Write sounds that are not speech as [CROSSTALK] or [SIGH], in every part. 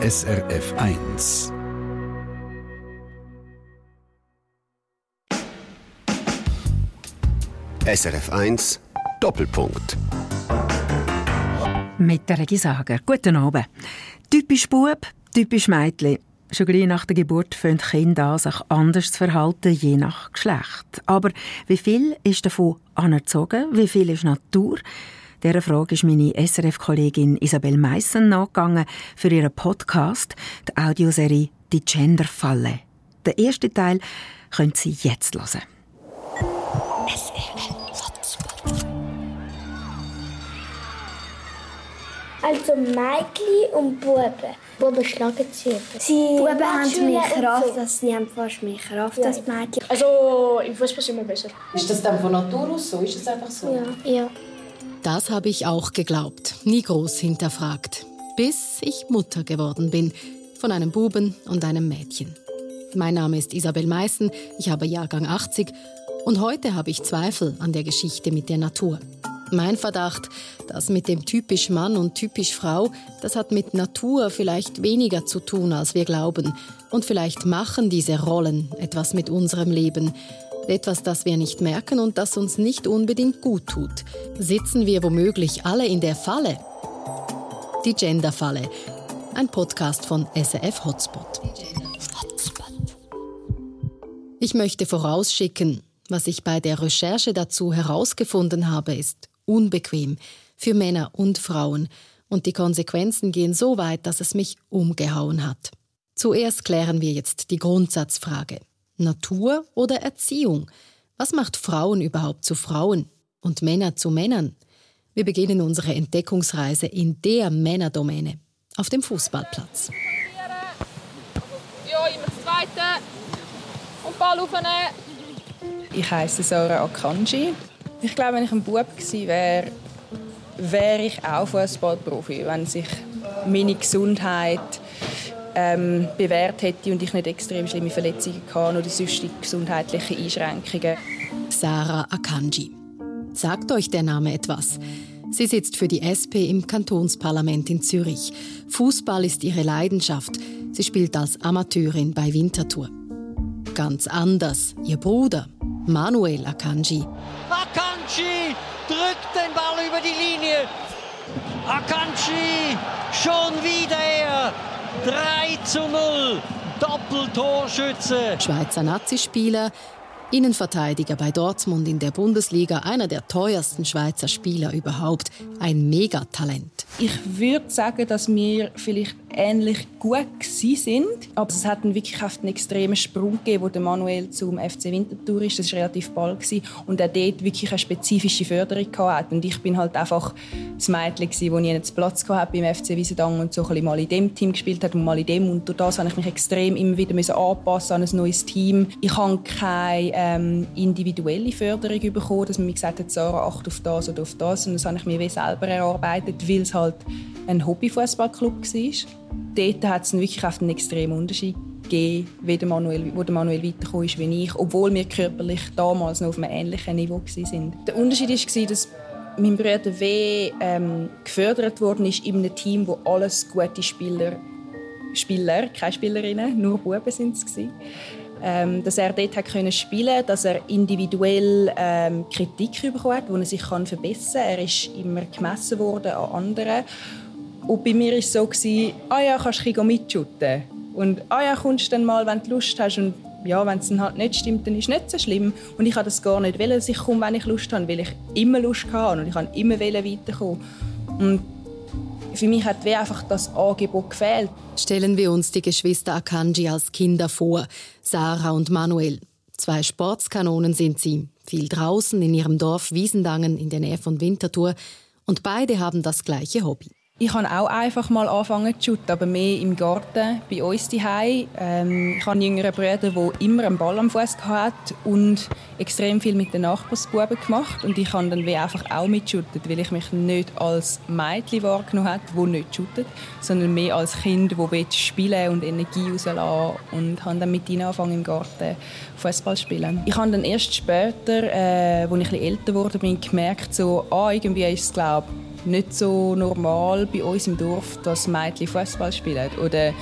SRF 1. SRF 1 Doppelpunkt. Mit der Regisager. Guten Abend. Typisch Bub, typisch Mädchen. Schon gleich nach der Geburt fangen Kinder an, sich anders zu verhalten, je nach Geschlecht. Aber wie viel ist davon anerzogen? Wie viel ist Natur? Dieser Frage ist meine SRF-Kollegin Isabel Meissen nachgegangen für ihren Podcast, die Audioserie «Die Genderfalle». Den ersten Teil können Sie jetzt hören. Also Mädchen und Buben. Buben schlagen sie. sie Buben haben mehr Kraft, so. sie haben fast mehr Kraft ja. als Mädchen. Also im Fußball sind wir besser. Ist das dann von Natur aus so? Ist es einfach so? Ja. ja. Das habe ich auch geglaubt, nie groß hinterfragt. Bis ich Mutter geworden bin. Von einem Buben und einem Mädchen. Mein Name ist Isabel Meissen, ich habe Jahrgang 80 und heute habe ich Zweifel an der Geschichte mit der Natur. Mein Verdacht, das mit dem typisch Mann und typisch Frau, das hat mit Natur vielleicht weniger zu tun, als wir glauben. Und vielleicht machen diese Rollen etwas mit unserem Leben. Etwas, das wir nicht merken und das uns nicht unbedingt gut tut. Sitzen wir womöglich alle in der Falle? Die Genderfalle. Ein Podcast von SRF Hotspot. Ich möchte vorausschicken, was ich bei der Recherche dazu herausgefunden habe, ist unbequem für Männer und Frauen und die Konsequenzen gehen so weit, dass es mich umgehauen hat. Zuerst klären wir jetzt die Grundsatzfrage. Natur oder Erziehung? Was macht Frauen überhaupt zu Frauen und Männer zu Männern? Wir beginnen unsere Entdeckungsreise in der Männerdomäne, auf dem Fußballplatz. Ja, immer das Zweite. Und Ball aufnehmen. Ich heiße Sarah Akanji. Ich glaube, wenn ich ein Bub gewesen wäre, wäre ich auch Fußballprofi, wenn sich meine Gesundheit ähm, bewährt hätte und ich nicht extrem schlimme Verletzungen hatte oder sonstige gesundheitliche Einschränkungen. Sarah Akanji. Sagt euch der Name etwas? Sie sitzt für die SP im Kantonsparlament in Zürich. Fußball ist ihre Leidenschaft. Sie spielt als Amateurin bei Winterthur. Ganz anders ihr Bruder, Manuel Akanji. Akanji drückt den Ball über die Linie. Akanji, schon wieder er. 3 zu 0. Doppeltorschütze. Schweizer Nazispieler, Innenverteidiger bei Dortmund in der Bundesliga, einer der teuersten Schweizer Spieler überhaupt, ein Megatalent. Ich würde sagen, dass wir vielleicht ähnlich gut sind, aber es hat wirklich einen extremen Sprung gegeben, wo der Manuel zum FC Winterthur ist. Das war relativ bald gewesen. und er dort wirklich eine spezifische Förderung hatte. Und ich bin halt einfach das Mädchen, das nie einen Platz hatte beim FC Wiesendangen und so ein bisschen mal in dem Team gespielt hat und mal in dem. Und durch das habe ich mich extrem immer wieder anpassen an ein neues Team. Ich habe keine ähm, individuelle Förderung bekommen, dass man mir gesagt hat, Sarah, acht auf das oder auf das. Und das habe ich mir selber erarbeitet, weil es halt ein Hobbyfußballclub war. Dort hat es wirklich einen extremen Unterschied gegeben, wie der Manuel, wo der Manuel weitergekommen ist wie ich, obwohl wir körperlich damals noch auf einem ähnlichen Niveau waren. Der Unterschied war, dass mein Bruder W ähm, gefördert worden ist in einem Team, wo alles gute Spieler, Spieler, keine Spielerinnen, nur Buben sind es ähm, dass er dort hat können spielen, dass er individuell ähm, Kritik bekommen hat, wo er sich kann verbessern. Er ist immer gemessen worden an anderen. Und bei mir war es so, ah ja, kannst du mitschütten. Und ah ja, kommst dann mal, wenn du Lust hast. Und ja, wenn es dann halt nicht stimmt, dann ist es nicht so schlimm. Und ich habe das gar nicht wollen, dass ich komme, wenn ich Lust habe, weil ich immer Lust hatte und ich habe immer weiterkommen. Und für mich hat einfach das Angebot gefehlt. Stellen wir uns die Geschwister Akanji als Kinder vor, Sarah und Manuel. Zwei Sportskanonen sind sie, viel draußen in ihrem Dorf Wiesendangen in der Nähe von Winterthur und beide haben das gleiche Hobby. Ich habe auch einfach mal angefangen zu shooten, aber mehr im Garten, bei uns daheim. Ähm, ich habe einen jüngeren Bruder, der immer einen Ball am Fuß hatte und extrem viel mit den Nachbarsbuben gemacht. Und ich habe dann wie einfach auch mitshootet, weil ich mich nicht als Mädchen wahrgenommen habe, das nicht shootet, sondern mehr als Kind, das spielen und Energie rauslassen und habe dann mit ihnen angefangen im Garten Fußball spielen. Ich habe dann erst später, äh, als ich etwas älter wurde, gemerkt, so, ah, irgendwie ist es, glaube nicht so normal bei uns im Dorf, dass Mädchen Fußball spielen oder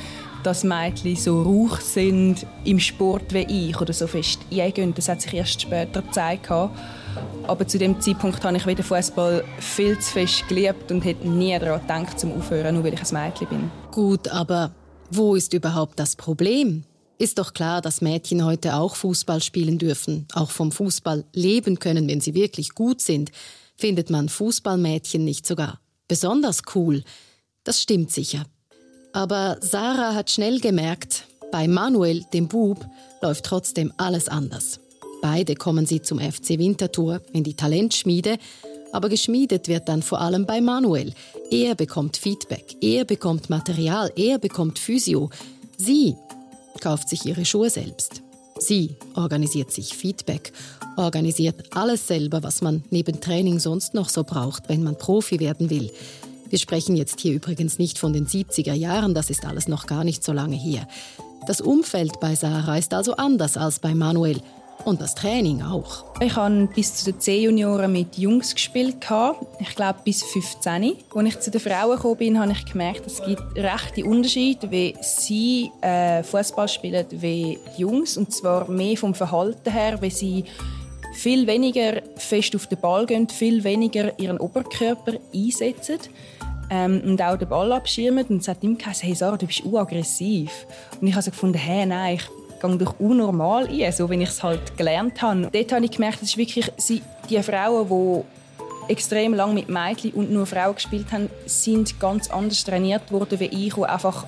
dass Mädchen so rauch sind im Sport wie ich oder so fest eingehen. Das hat sich erst später gezeigt. Aber zu dem Zeitpunkt habe ich den Fußball viel zu fest geliebt und hätte nie daran gedacht, zum Aufhören, nur weil ich ein Mädchen bin. Gut, aber wo ist überhaupt das Problem? Ist doch klar, dass Mädchen heute auch Fußball spielen dürfen, auch vom Fußball leben können, wenn sie wirklich gut sind. Findet man Fußballmädchen nicht sogar besonders cool? Das stimmt sicher. Aber Sarah hat schnell gemerkt, bei Manuel, dem Bub, läuft trotzdem alles anders. Beide kommen sie zum FC Winterthur in die Talentschmiede, aber geschmiedet wird dann vor allem bei Manuel. Er bekommt Feedback, er bekommt Material, er bekommt Physio. Sie kauft sich ihre Schuhe selbst. Sie organisiert sich Feedback, organisiert alles selber, was man neben Training sonst noch so braucht, wenn man Profi werden will. Wir sprechen jetzt hier übrigens nicht von den 70er Jahren, das ist alles noch gar nicht so lange her. Das Umfeld bei Sarah ist also anders als bei Manuel. Und das Training auch. Ich habe bis zu den C-Junioren mit Jungs gespielt. Ich glaube bis 15. Als ich zu den Frauen gekommen bin, habe ich gemerkt, es gibt rechte Unterschiede, wie sie äh, Fußball spielen wie die Jungs. Und zwar mehr vom Verhalten her, wie sie viel weniger fest auf den Ball gehen, viel weniger ihren Oberkörper einsetzen ähm, und auch den Ball abschirmen. Und es hat ihm gesagt, hey Sarah, du bist aggressiv. Und ich habe so gefunden, hey, nein, ich gehe durch unnormal ein, so wie ich es halt gelernt habe. Dort habe ich gemerkt, ist wirklich die Frauen, die extrem lang mit Mädchen und nur Frauen gespielt haben, sind ganz anders trainiert worden wie ich, die einfach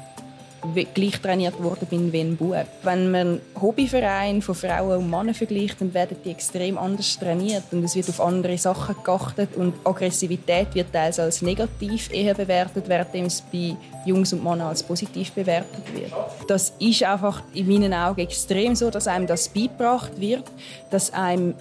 gleich trainiert worden bin wie ein Bub. Wenn man Hobbyverein von Frauen und Männern vergleicht, dann werden die extrem anders trainiert und es wird auf andere Sachen geachtet und Aggressivität wird teils als negativ eher bewertet, während es bei Jungs und Männern als positiv bewertet wird. Das ist einfach in meinen Augen extrem so, dass einem das beigebracht wird, dass einem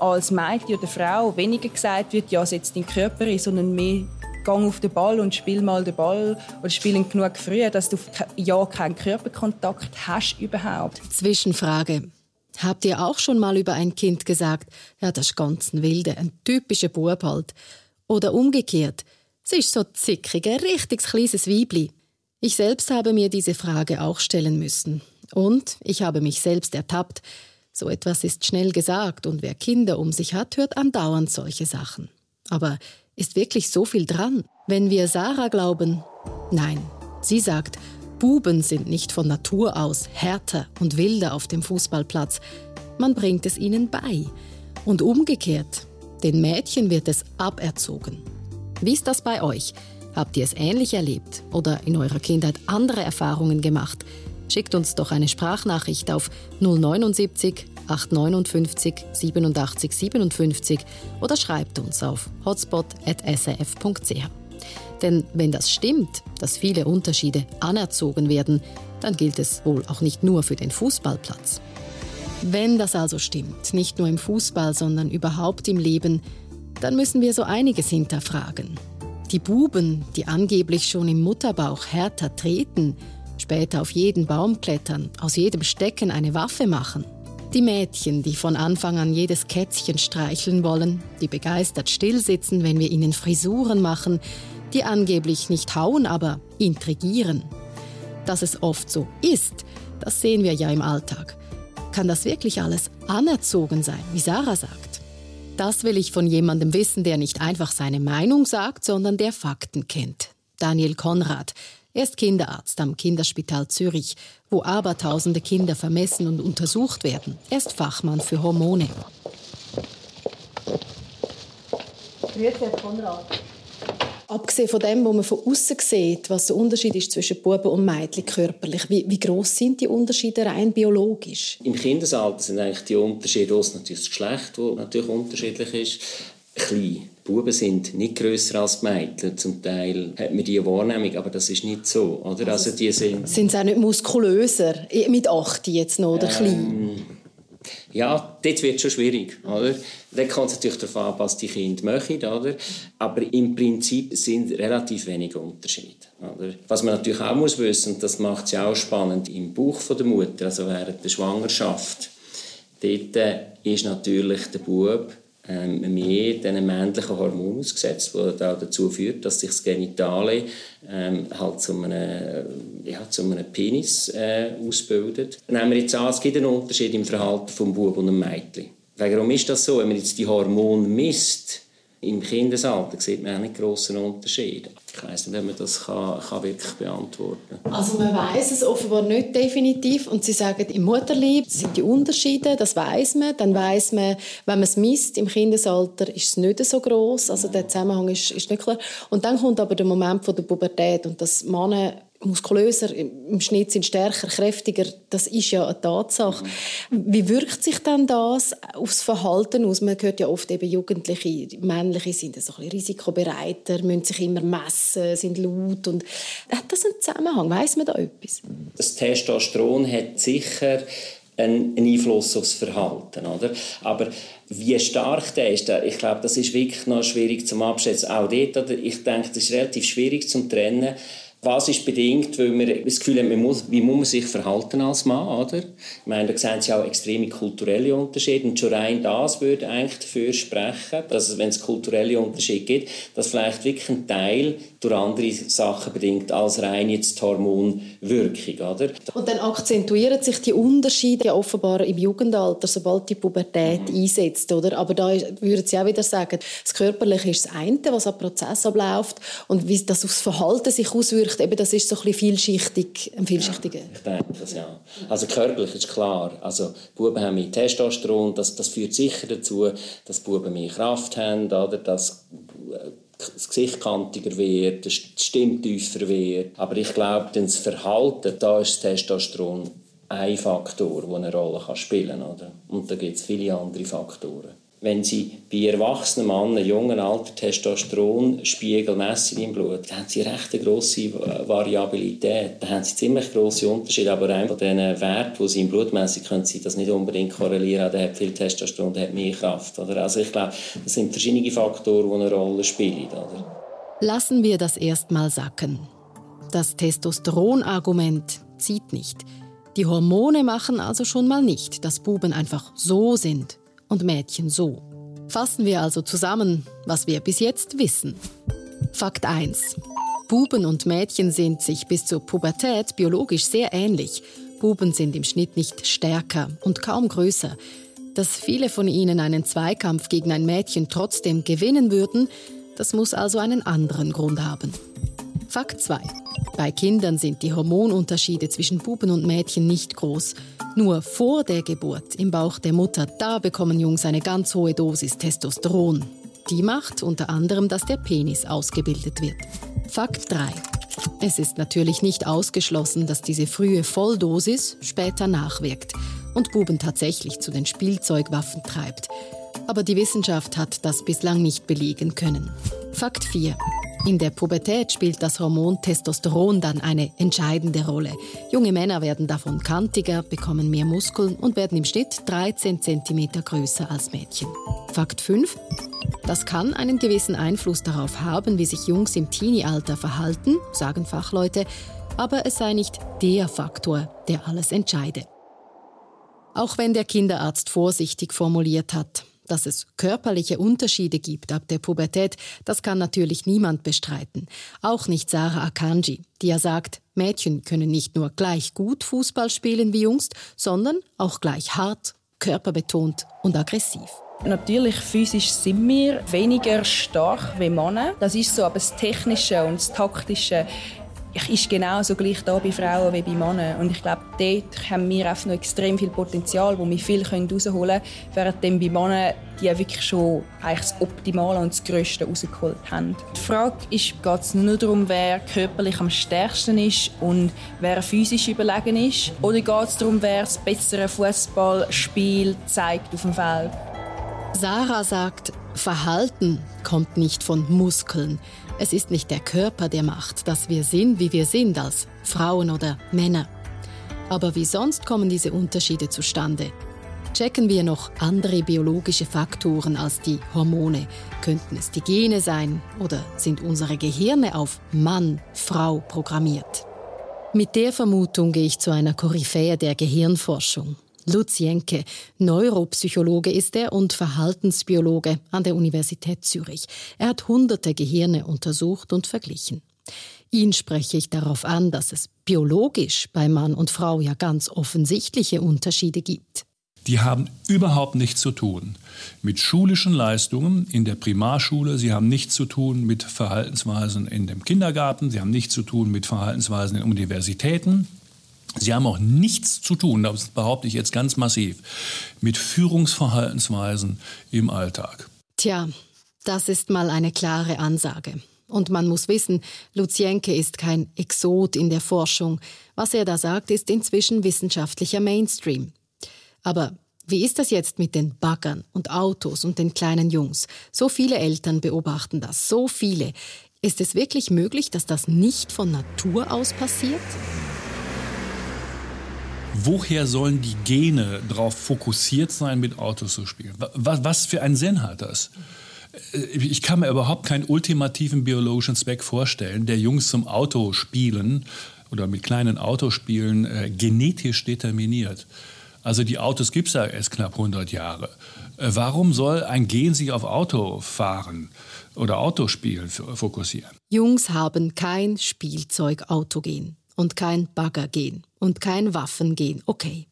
als Mädchen oder Frau weniger gesagt wird, ja, setz deinen Körper ein, sondern mehr gang auf den Ball und spiel mal den Ball oder spielen genug früh, dass du ja keinen Körperkontakt hast überhaupt. Zwischenfrage. Habt ihr auch schon mal über ein Kind gesagt, ja, das ist ganz ein Wilde, ein typischer Bub halt? Oder umgekehrt, sie ist so zickig, ein richtig kleines Weibli. Ich selbst habe mir diese Frage auch stellen müssen. Und ich habe mich selbst ertappt. So etwas ist schnell gesagt und wer Kinder um sich hat, hört andauernd solche Sachen. Aber ist wirklich so viel dran? Wenn wir Sarah glauben, nein. Sie sagt, Buben sind nicht von Natur aus härter und wilder auf dem Fußballplatz. Man bringt es ihnen bei. Und umgekehrt, den Mädchen wird es aberzogen. Wie ist das bei euch? Habt ihr es ähnlich erlebt oder in eurer Kindheit andere Erfahrungen gemacht? Schickt uns doch eine Sprachnachricht auf 079 859 87 57 oder schreibt uns auf hotspot.srf.ch. Denn wenn das stimmt, dass viele Unterschiede anerzogen werden, dann gilt es wohl auch nicht nur für den Fußballplatz. Wenn das also stimmt, nicht nur im Fußball, sondern überhaupt im Leben, dann müssen wir so einiges hinterfragen. Die Buben, die angeblich schon im Mutterbauch härter treten, später auf jeden Baum klettern, aus jedem Stecken eine Waffe machen, die Mädchen, die von Anfang an jedes Kätzchen streicheln wollen, die begeistert stillsitzen, wenn wir ihnen Frisuren machen, die angeblich nicht hauen, aber intrigieren. Dass es oft so ist, das sehen wir ja im Alltag. Kann das wirklich alles anerzogen sein, wie Sarah sagt? Das will ich von jemandem wissen, der nicht einfach seine Meinung sagt, sondern der Fakten kennt. Daniel Konrad, er ist Kinderarzt am Kinderspital Zürich, wo abertausende Kinder vermessen und untersucht werden. Er ist Fachmann für Hormone. Grüezi, Herr Konrad. Abgesehen von dem, was man von außen sieht, was der Unterschied ist zwischen Buben und Mädchen körperlich, wie, wie groß sind die Unterschiede rein biologisch? Im Kindesalter sind eigentlich die Unterschiede, aus natürlich das Geschlecht, das natürlich unterschiedlich ist, klein. Buben sind nicht grösser als die Mädchen. Zum Teil hat man diese Wahrnehmung, aber das ist nicht so. Oder? Also, die sind sind sie auch nicht muskulöser? Mit 8 jetzt noch, oder ähm, klein? Ja, dort wird schon schwierig. Oder? Dann kommt es natürlich darauf an, was die Kinder möchten. Oder? Aber im Prinzip sind relativ wenige Unterschiede. Oder? Was man natürlich auch muss wissen, und das macht es ja auch spannend, im Bauch der Mutter, also während der Schwangerschaft, dort ist natürlich der Bub ähm, mehr diesen männlichen Hormonen ausgesetzt, was dazu führt, dass sich das Genitale ähm, halt zu einem, ja, zu einem Penis äh, ausbildet. Nehmen wir jetzt an, es gibt einen Unterschied im Verhalten vom Bub und einem Mädchen. Warum ist das so? Wenn man jetzt die Hormone misst, im Kindesalter sieht man auch nicht grossen Unterschied. Ich weiß nicht, ob man das kann, kann wirklich beantworten kann. Also man weiß es offenbar nicht definitiv und Sie sagen, im Mutterleib sind die Unterschiede, das weiß man. Dann weiß man, wenn man es misst im Kindesalter, ist es nicht so groß. Also der Zusammenhang ist, ist nicht klar. Und dann kommt aber der Moment von der Pubertät und das Männer muskulöser, im Schnitt sind stärker, kräftiger. Das ist ja eine Tatsache. Wie wirkt sich dann das aufs Verhalten aus? Man hört ja oft eben Jugendliche, männliche sind so ein bisschen risikobereiter, müssen sich immer messen, sind laut und hat das einen Zusammenhang? Weiß man da etwas? Das Testosteron hat sicher einen Einfluss aufs Verhalten, oder? Aber wie stark der ist, ich glaube, das ist wirklich noch schwierig zum Abschätzen. Auch dort, ich denke, das ist relativ schwierig zum trennen was ist bedingt, weil man das Gefühl hat, muss, wie muss man sich verhalten als Mann, oder? Ich meine, da sehen Sie auch extreme kulturelle Unterschiede und schon rein das würde eigentlich dafür sprechen, dass wenn es kulturelle Unterschiede gibt, dass vielleicht wirklich ein Teil durch andere Sachen bedingt als rein jetzt die Hormonwirkung, oder? Und dann akzentuieren sich die Unterschiede offenbar im Jugendalter, sobald die Pubertät mhm. einsetzt, oder? Aber da würden Sie auch wieder sagen, das Körperliche ist das eine, was am Prozess abläuft und wie das aufs Verhalten sich auswirkt, eben, das ist so ein bisschen vielschichtig, ein vielschichtiger. Ja, ich denke das, ja. Also körperlich ist klar, also Buben haben mehr Testosteron, das, das führt sicher dazu, dass Buben mehr Kraft haben, oder, dass das Gesicht kantiger wird, die Stimme tiefer wird. Aber ich glaube, das Verhalten, da ist das Testosteron ein Faktor, der eine Rolle spielen kann. Oder? Und da gibt es viele andere Faktoren wenn sie bei erwachsenen Männern, jungen Alter, Testosteronspiegel messen im Blut, dann haben sie recht eine grosse Variabilität. Da haben sie ziemlich grosse Unterschiede. Aber einer von diesen Werten, die sie im Blut messen, können sie das nicht unbedingt korrelieren. Der hat viel Testosteron, der hat mehr Kraft. Oder? Also ich glaube, das sind verschiedene Faktoren, die eine Rolle spielen. Oder? Lassen wir das erstmal sacken. Das Testosteronargument zieht nicht. Die Hormone machen also schon mal nicht, dass Buben einfach so sind und Mädchen so. Fassen wir also zusammen, was wir bis jetzt wissen. Fakt 1. Buben und Mädchen sind sich bis zur Pubertät biologisch sehr ähnlich. Buben sind im Schnitt nicht stärker und kaum größer. Dass viele von ihnen einen Zweikampf gegen ein Mädchen trotzdem gewinnen würden, das muss also einen anderen Grund haben. Fakt 2. Bei Kindern sind die Hormonunterschiede zwischen Buben und Mädchen nicht groß. Nur vor der Geburt im Bauch der Mutter, da bekommen Jungs eine ganz hohe Dosis Testosteron. Die macht unter anderem, dass der Penis ausgebildet wird. Fakt 3. Es ist natürlich nicht ausgeschlossen, dass diese frühe Volldosis später nachwirkt und Buben tatsächlich zu den Spielzeugwaffen treibt. Aber die Wissenschaft hat das bislang nicht belegen können. Fakt 4. In der Pubertät spielt das Hormon Testosteron dann eine entscheidende Rolle. Junge Männer werden davon kantiger, bekommen mehr Muskeln und werden im Schnitt 13 cm größer als Mädchen. Fakt 5. Das kann einen gewissen Einfluss darauf haben, wie sich Jungs im Teenie-Alter verhalten, sagen Fachleute, aber es sei nicht der Faktor, der alles entscheide. Auch wenn der Kinderarzt vorsichtig formuliert hat, dass es körperliche Unterschiede gibt ab der Pubertät, das kann natürlich niemand bestreiten. Auch nicht Sarah Akanji, die ja sagt, Mädchen können nicht nur gleich gut Fußball spielen wie Jungs, sondern auch gleich hart, körperbetont und aggressiv. Natürlich physisch sind wir weniger stark wie Männer. Das ist so, aber das Technische und das Taktische ist genauso gleich da bei Frauen wie bei Männern. Und ich glaube, dort haben wir auch noch extrem viel Potenzial, wo wir viel herausholen können, während bei Männern die wirklich schon eigentlich das Optimale und das Größte rausgeholt haben. Die Frage ist, geht es nur darum, wer körperlich am stärksten ist und wer physisch überlegen ist? Oder geht es darum, wer das bessere Fußballspiel zeigt auf dem Feld? Sarah sagt, Verhalten kommt nicht von Muskeln. Es ist nicht der Körper, der macht, dass wir sind, wie wir sind als Frauen oder Männer. Aber wie sonst kommen diese Unterschiede zustande? Checken wir noch andere biologische Faktoren als die Hormone? Könnten es die Gene sein oder sind unsere Gehirne auf Mann, Frau programmiert? Mit der Vermutung gehe ich zu einer Koryphäe der Gehirnforschung. Lutz Jenke, Neuropsychologe ist er und Verhaltensbiologe an der Universität Zürich. Er hat hunderte Gehirne untersucht und verglichen. Ihn spreche ich darauf an, dass es biologisch bei Mann und Frau ja ganz offensichtliche Unterschiede gibt. Die haben überhaupt nichts zu tun mit schulischen Leistungen in der Primarschule. Sie haben nichts zu tun mit Verhaltensweisen in dem Kindergarten. Sie haben nichts zu tun mit Verhaltensweisen in Universitäten. Sie haben auch nichts zu tun, das behaupte ich jetzt ganz massiv, mit Führungsverhaltensweisen im Alltag. Tja, das ist mal eine klare Ansage. Und man muss wissen, Luzienke ist kein Exot in der Forschung. Was er da sagt, ist inzwischen wissenschaftlicher Mainstream. Aber wie ist das jetzt mit den Baggern und Autos und den kleinen Jungs? So viele Eltern beobachten das, so viele. Ist es wirklich möglich, dass das nicht von Natur aus passiert? Woher sollen die Gene darauf fokussiert sein, mit Autos zu spielen? Was, was für einen Sinn hat das? Äh, ich kann mir überhaupt keinen ultimativen biologischen Zweck vorstellen, der Jungs zum Autospielen oder mit kleinen Autospielen äh, genetisch determiniert. Also die Autos gibt es ja erst knapp 100 Jahre. Äh, warum soll ein Gen sich auf Autofahren oder Autospielen fokussieren? Jungs haben kein Spielzeug-Autogen und kein Baggergen und kein Waffengen. Okay.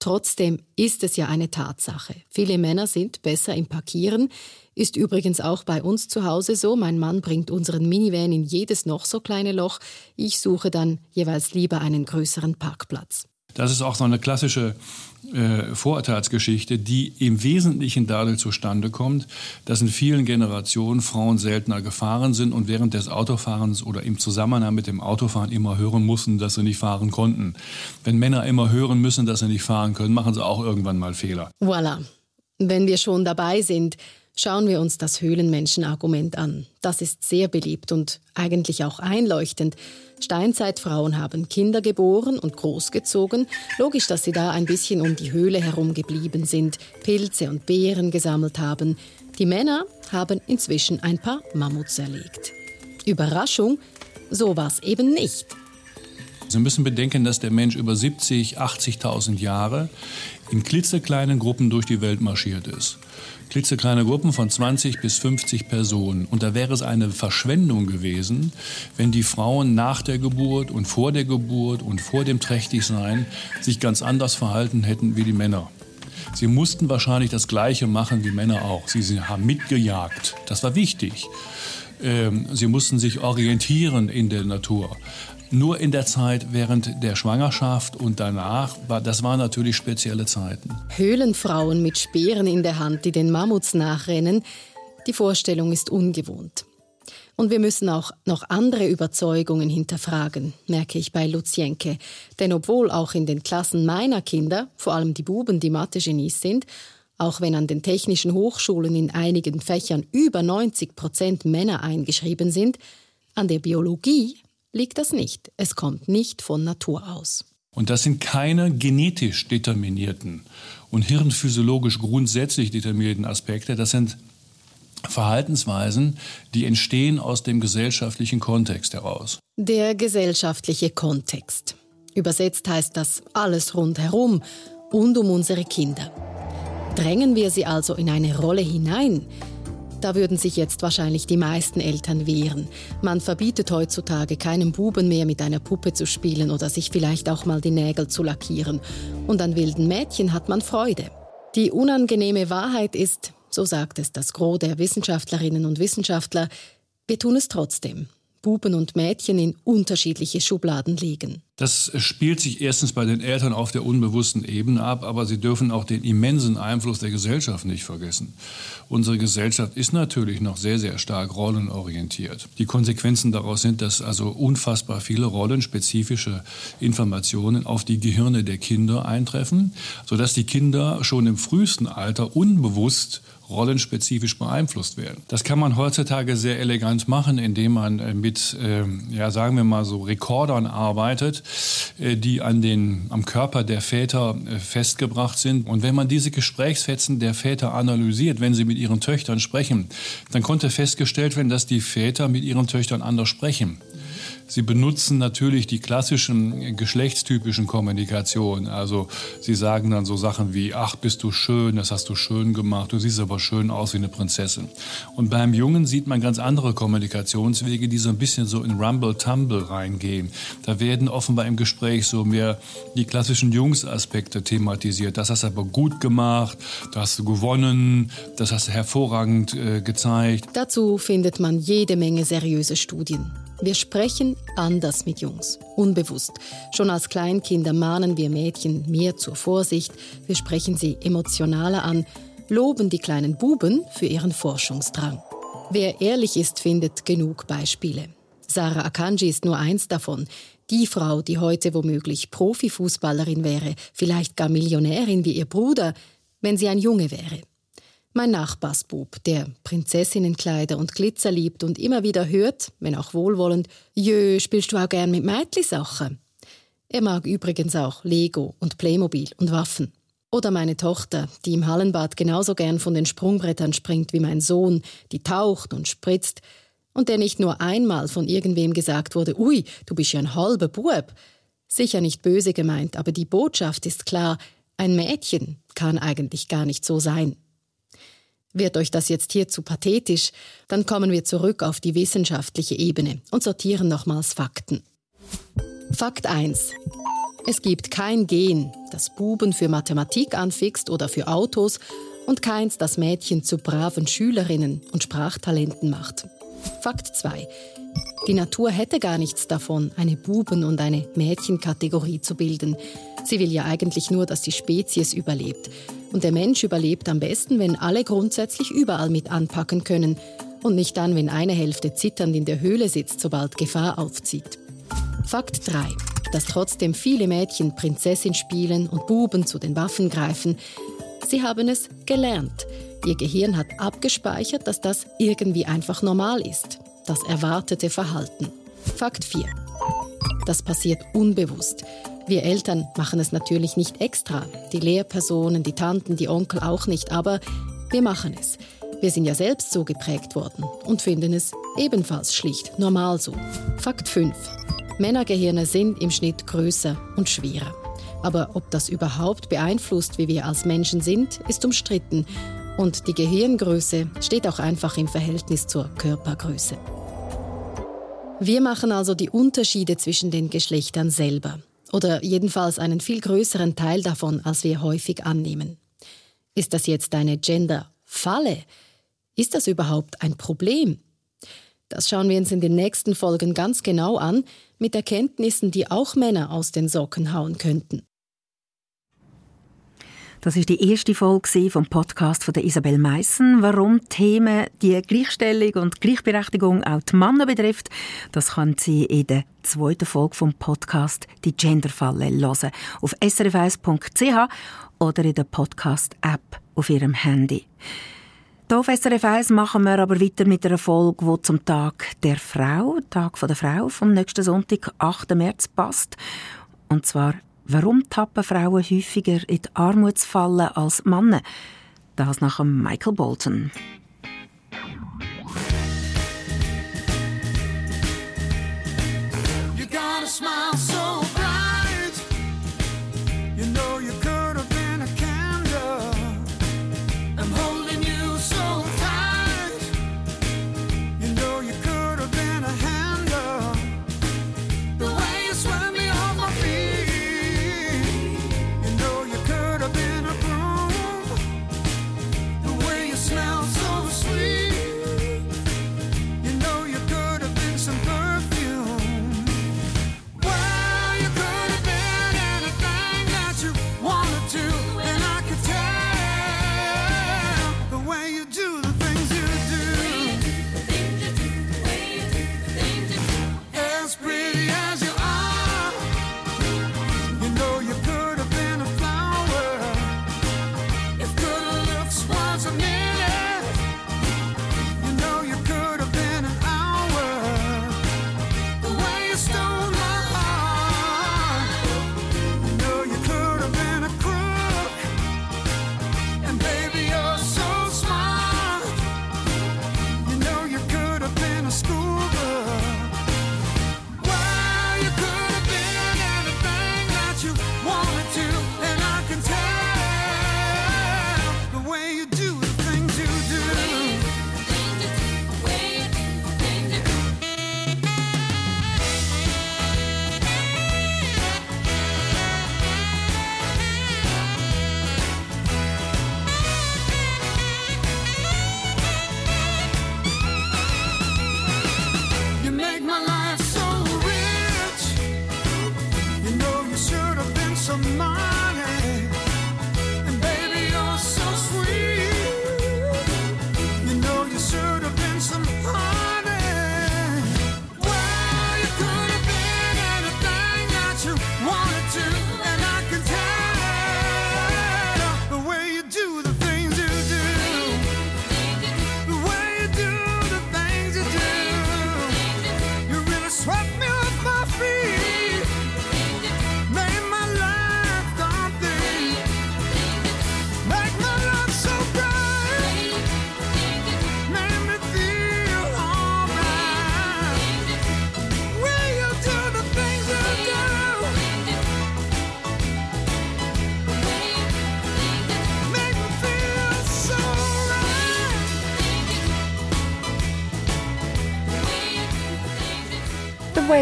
Trotzdem ist es ja eine Tatsache. Viele Männer sind besser im Parkieren. Ist übrigens auch bei uns zu Hause so. Mein Mann bringt unseren Minivan in jedes noch so kleine Loch. Ich suche dann jeweils lieber einen größeren Parkplatz. Das ist auch so eine klassische äh, Vorurteilsgeschichte, die im Wesentlichen dadurch zustande kommt, dass in vielen Generationen Frauen seltener gefahren sind und während des Autofahrens oder im Zusammenhang mit dem Autofahren immer hören mussten, dass sie nicht fahren konnten. Wenn Männer immer hören müssen, dass sie nicht fahren können, machen sie auch irgendwann mal Fehler. Voilà. Wenn wir schon dabei sind, Schauen wir uns das Höhlenmenschen-Argument an. Das ist sehr beliebt und eigentlich auch einleuchtend. Steinzeitfrauen haben Kinder geboren und großgezogen. Logisch, dass sie da ein bisschen um die Höhle herum geblieben sind, Pilze und Beeren gesammelt haben. Die Männer haben inzwischen ein paar Mammuts erlegt. Überraschung, so war es eben nicht. Sie müssen bedenken, dass der Mensch über 70, 80.000 Jahre in klitzekleinen Gruppen durch die Welt marschiert ist klitzekleine Gruppen von 20 bis 50 Personen. Und da wäre es eine Verschwendung gewesen, wenn die Frauen nach der Geburt und vor der Geburt und vor dem Trächtigsein sich ganz anders verhalten hätten wie die Männer. Sie mussten wahrscheinlich das Gleiche machen wie Männer auch. Sie haben mitgejagt. Das war wichtig. Ähm, sie mussten sich orientieren in der Natur. Nur in der Zeit während der Schwangerschaft und danach, das waren natürlich spezielle Zeiten. Höhlenfrauen mit Speeren in der Hand, die den Mammuts nachrennen, die Vorstellung ist ungewohnt. Und wir müssen auch noch andere Überzeugungen hinterfragen, merke ich bei Luzienke. Denn obwohl auch in den Klassen meiner Kinder, vor allem die Buben, die Mathe-Genies sind, auch wenn an den technischen Hochschulen in einigen Fächern über 90 Prozent Männer eingeschrieben sind, an der Biologie liegt das nicht. Es kommt nicht von Natur aus. Und das sind keine genetisch determinierten und hirnphysiologisch grundsätzlich determinierten Aspekte. Das sind Verhaltensweisen, die entstehen aus dem gesellschaftlichen Kontext heraus. Der gesellschaftliche Kontext. Übersetzt heißt das alles rundherum und um unsere Kinder. Drängen wir sie also in eine Rolle hinein, da würden sich jetzt wahrscheinlich die meisten Eltern wehren. Man verbietet heutzutage keinem Buben mehr mit einer Puppe zu spielen oder sich vielleicht auch mal die Nägel zu lackieren. Und an wilden Mädchen hat man Freude. Die unangenehme Wahrheit ist, so sagt es das Gros der Wissenschaftlerinnen und Wissenschaftler, wir tun es trotzdem. Buben und Mädchen in unterschiedliche Schubladen legen. Das spielt sich erstens bei den Eltern auf der unbewussten Ebene ab, aber sie dürfen auch den immensen Einfluss der Gesellschaft nicht vergessen. Unsere Gesellschaft ist natürlich noch sehr, sehr stark rollenorientiert. Die Konsequenzen daraus sind, dass also unfassbar viele rollenspezifische Informationen auf die Gehirne der Kinder eintreffen, sodass die Kinder schon im frühesten Alter unbewusst rollenspezifisch beeinflusst werden. Das kann man heutzutage sehr elegant machen, indem man äh, mit, äh, ja, sagen wir mal so Rekordern arbeitet, äh, die an den, am Körper der Väter äh, festgebracht sind. Und wenn man diese Gesprächsfetzen der Väter analysiert, wenn sie mit ihren Töchtern sprechen, dann konnte festgestellt werden, dass die Väter mit ihren Töchtern anders sprechen. Sie benutzen natürlich die klassischen geschlechtstypischen Kommunikationen. Also sie sagen dann so Sachen wie, ach, bist du schön, das hast du schön gemacht, du siehst aber schön aus wie eine Prinzessin. Und beim Jungen sieht man ganz andere Kommunikationswege, die so ein bisschen so in Rumble-Tumble reingehen. Da werden offenbar im Gespräch so mehr die klassischen Jungs-Aspekte thematisiert. Das hast du aber gut gemacht, da hast du gewonnen, das hast du hervorragend äh, gezeigt. Dazu findet man jede Menge seriöse Studien. Wir sprechen anders mit Jungs, unbewusst. Schon als Kleinkinder mahnen wir Mädchen mehr zur Vorsicht, wir sprechen sie emotionaler an, loben die kleinen Buben für ihren Forschungsdrang. Wer ehrlich ist, findet genug Beispiele. Sarah Akanji ist nur eins davon. Die Frau, die heute womöglich Profifußballerin wäre, vielleicht gar Millionärin wie ihr Bruder, wenn sie ein Junge wäre. Mein Nachbarsbub, der Prinzessinnenkleider und Glitzer liebt und immer wieder hört, wenn auch wohlwollend, Jö, spielst du auch gern mit Mädli-Sachen? Er mag übrigens auch Lego und Playmobil und Waffen. Oder meine Tochter, die im Hallenbad genauso gern von den Sprungbrettern springt wie mein Sohn, die taucht und spritzt und der nicht nur einmal von irgendwem gesagt wurde, ui, du bist ja ein halber Bub. Sicher nicht böse gemeint, aber die Botschaft ist klar, ein Mädchen kann eigentlich gar nicht so sein. Wird euch das jetzt hier zu pathetisch, dann kommen wir zurück auf die wissenschaftliche Ebene und sortieren nochmals Fakten. Fakt 1. Es gibt kein Gen, das Buben für Mathematik anfixt oder für Autos und keins, das Mädchen zu braven Schülerinnen und Sprachtalenten macht. Fakt 2. Die Natur hätte gar nichts davon, eine Buben- und eine Mädchenkategorie zu bilden. Sie will ja eigentlich nur, dass die Spezies überlebt. Und der Mensch überlebt am besten, wenn alle grundsätzlich überall mit anpacken können und nicht dann, wenn eine Hälfte zitternd in der Höhle sitzt, sobald Gefahr aufzieht. Fakt 3. Dass trotzdem viele Mädchen Prinzessin spielen und Buben zu den Waffen greifen. Sie haben es gelernt. Ihr Gehirn hat abgespeichert, dass das irgendwie einfach normal ist. Das erwartete Verhalten. Fakt 4. Das passiert unbewusst. Wir Eltern machen es natürlich nicht extra, die Lehrpersonen, die Tanten, die Onkel auch nicht, aber wir machen es. Wir sind ja selbst so geprägt worden und finden es ebenfalls schlicht normal so. Fakt 5. Männergehirne sind im Schnitt größer und schwerer. Aber ob das überhaupt beeinflusst, wie wir als Menschen sind, ist umstritten. Und die Gehirngröße steht auch einfach im Verhältnis zur Körpergröße. Wir machen also die Unterschiede zwischen den Geschlechtern selber oder jedenfalls einen viel größeren Teil davon, als wir häufig annehmen. Ist das jetzt eine Gender-Falle? Ist das überhaupt ein Problem? Das schauen wir uns in den nächsten Folgen ganz genau an, mit Erkenntnissen, die auch Männer aus den Socken hauen könnten. Das ist die erste Folge vom Podcast von Isabel Meissen. Warum Themen die Gleichstellung und Gleichberechtigung auch die Männer betrifft, das kann Sie in der zweiten Folge vom Podcast «Die Genderfalle» hören. Auf srf1.ch oder in der Podcast-App auf Ihrem Handy. Hier auf SRF 1 machen wir aber weiter mit einer Folge, die zum Tag der Frau, Tag der Frau, vom nächsten Sonntag, 8. März, passt. Und zwar Warum tappen Frauen häufiger in die Armutsfalle als Männer? Das nach Michael Bolton.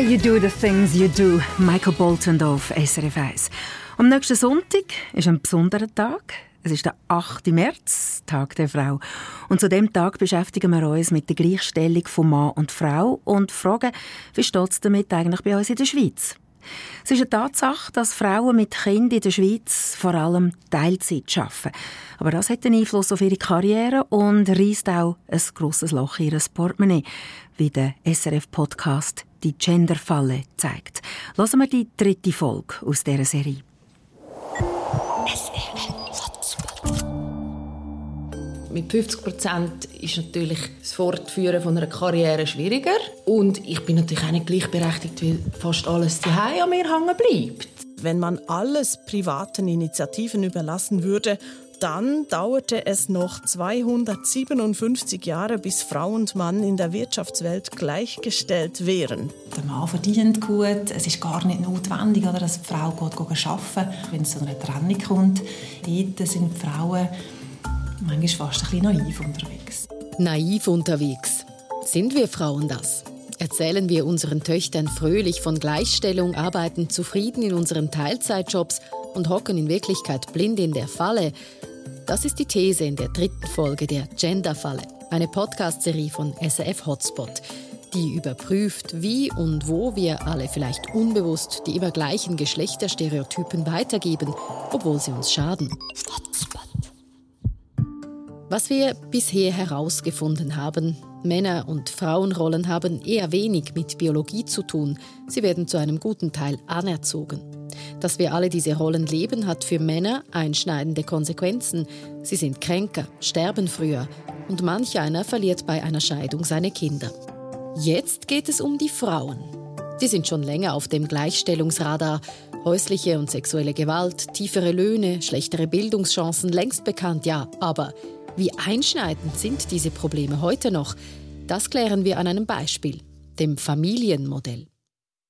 You do the things you do. Michael Bolton auf SRF 1. Am nächsten Sonntag ist ein besonderer Tag. Es ist der 8. März, Tag der Frau. Und zu dem Tag beschäftigen wir uns mit der Gleichstellung von Mann und Frau und fragen, wie steht es damit eigentlich bei uns in der Schweiz? Es ist eine Tatsache, dass Frauen mit Kindern in der Schweiz vor allem Teilzeit arbeiten. Aber das hat einen Einfluss auf ihre Karriere und reißt auch ein grosses Loch in ihr Portemonnaie, wie der SRF-Podcast «Die Genderfalle» zeigt. Lassen wir die dritte Folge aus dieser Serie. Mit 50 Prozent ist natürlich das Fortführen von einer Karriere schwieriger. Und ich bin natürlich auch nicht gleichberechtigt, weil fast alles daheim an mir hängen bleibt. Wenn man alles privaten Initiativen überlassen würde, dann dauerte es noch 257 Jahre, bis Frau und Mann in der Wirtschaftswelt gleichgestellt wären. Der Mann verdient gut, es ist gar nicht notwendig, oder, dass die Frau geht arbeiten Wenn es zu einer Trennung kommt, dort sind die Frauen manchmal fast ein bisschen naiv unterwegs. Naiv unterwegs. Sind wir Frauen das? Erzählen wir unseren Töchtern fröhlich von Gleichstellung, arbeiten zufrieden in unseren Teilzeitjobs und hocken in Wirklichkeit blind in der Falle? Das ist die These in der dritten Folge der Gender-Falle, eine Podcast-Serie von SRF Hotspot, die überprüft, wie und wo wir alle vielleicht unbewusst die immer gleichen Geschlechterstereotypen weitergeben, obwohl sie uns schaden. Was wir bisher herausgefunden haben, Männer- und Frauenrollen haben eher wenig mit Biologie zu tun. Sie werden zu einem guten Teil anerzogen. Dass wir alle diese Rollen leben, hat für Männer einschneidende Konsequenzen. Sie sind kränker, sterben früher und manch einer verliert bei einer Scheidung seine Kinder. Jetzt geht es um die Frauen. Die sind schon länger auf dem Gleichstellungsradar. Häusliche und sexuelle Gewalt, tiefere Löhne, schlechtere Bildungschancen längst bekannt, ja, aber wie einschneidend sind diese Probleme heute noch? Das klären wir an einem Beispiel, dem Familienmodell.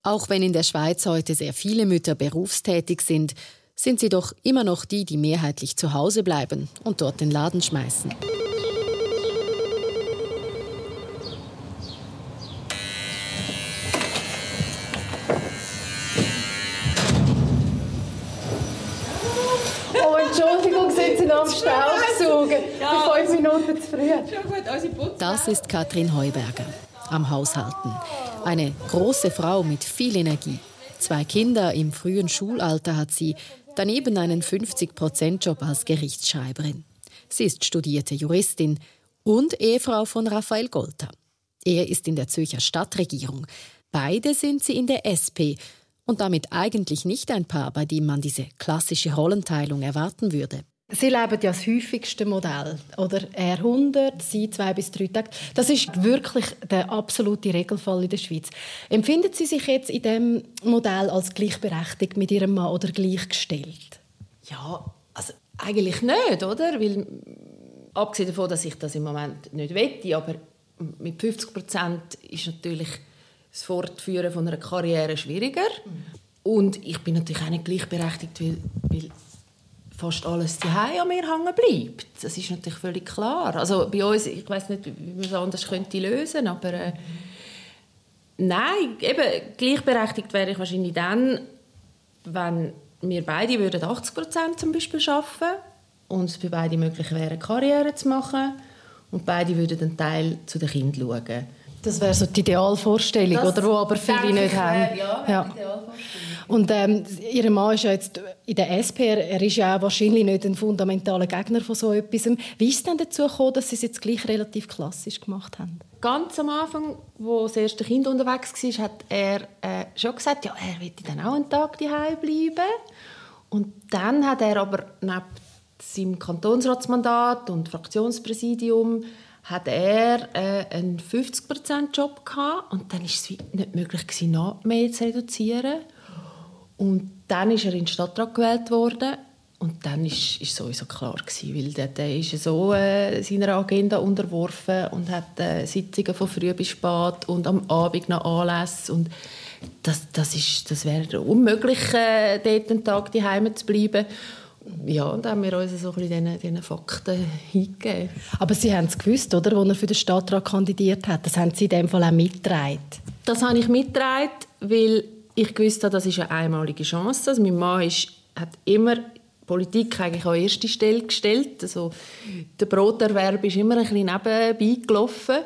Auch wenn in der Schweiz heute sehr viele Mütter berufstätig sind, sind sie doch immer noch die, die mehrheitlich zu Hause bleiben und dort den Laden schmeißen. am Staubsaugen. Ja, fünf Minuten zu früh. Das ist Katrin Heuberger am Haushalten. Eine große Frau mit viel Energie. Zwei Kinder im frühen Schulalter hat sie, daneben einen 50-Prozent-Job als Gerichtsschreiberin. Sie ist studierte Juristin und Ehefrau von Raphael Golter. Er ist in der Zürcher Stadtregierung. Beide sind sie in der SP und damit eigentlich nicht ein Paar, bei dem man diese klassische Rollenteilung erwarten würde. Sie leben ja das häufigste Modell, oder? Er 100, sie zwei bis drei Tage. Das ist wirklich der absolute Regelfall in der Schweiz. Empfinden Sie sich jetzt in diesem Modell als gleichberechtigt mit Ihrem Mann oder gleichgestellt? Ja, also eigentlich nicht, oder? Weil, abgesehen davon, dass ich das im Moment nicht wette, aber mit 50 Prozent ist natürlich das Fortführen von einer Karriere schwieriger. Mhm. Und ich bin natürlich auch nicht gleichberechtigt, weil, weil fast alles daheim an mir hängen bleibt. Das ist natürlich völlig klar. Also bei uns, ich weiß nicht, wie man es anders könnte lösen, aber äh, nein, eben gleichberechtigt wäre ich wahrscheinlich dann, wenn wir beide würden 80 Prozent zum Beispiel schaffen und es für beide möglich wäre, Karriere zu machen und beide würden einen Teil zu den Kindern schauen. Das wäre so die Idealvorstellung, das oder wo aber viele nicht haben. Ja, ja. Und ähm, Ihr Mann ist ja jetzt in der SP, er ist ja auch wahrscheinlich nicht ein fundamentaler Gegner von so etwas. Wie ist es denn dazu gekommen, dass Sie es jetzt gleich relativ klassisch gemacht haben? Ganz am Anfang, wo das erste Kind unterwegs war, hat er äh, schon gesagt, ja, er will dann auch einen Tag daheim bleiben. Und dann hat er aber neben seinem Kantonsratsmandat und Fraktionspräsidium hat er äh, einen 50%-Job gehabt und dann war es nicht möglich gewesen, noch mehr zu reduzieren. Und dann ist er in den Stadtrat gewählt worden und dann ist, ist sowieso klar gewesen, weil der, der ist so äh, seiner Agenda unterworfen und hat äh, Sitzungen von früh bis spät und am Abend noch Anlässe und das, das, das wäre unmöglich, äh, dort einen Tag daheim zu bleiben. Ja, und haben wir uns so ein bisschen diesen, diesen Fakten hingegeben. Aber Sie haben es gewusst, oder, als er für den Stadtrat kandidiert hat. Das haben Sie in dem Fall auch mitgetragen. Das habe ich mitgetragen, weil ich gewusst habe, das ist eine einmalige Chance. Also mein Mann ist, hat immer Politik eigentlich an erste Stelle gestellt. Also, der Broterwerb ist immer ein bisschen nebenbei gelaufen.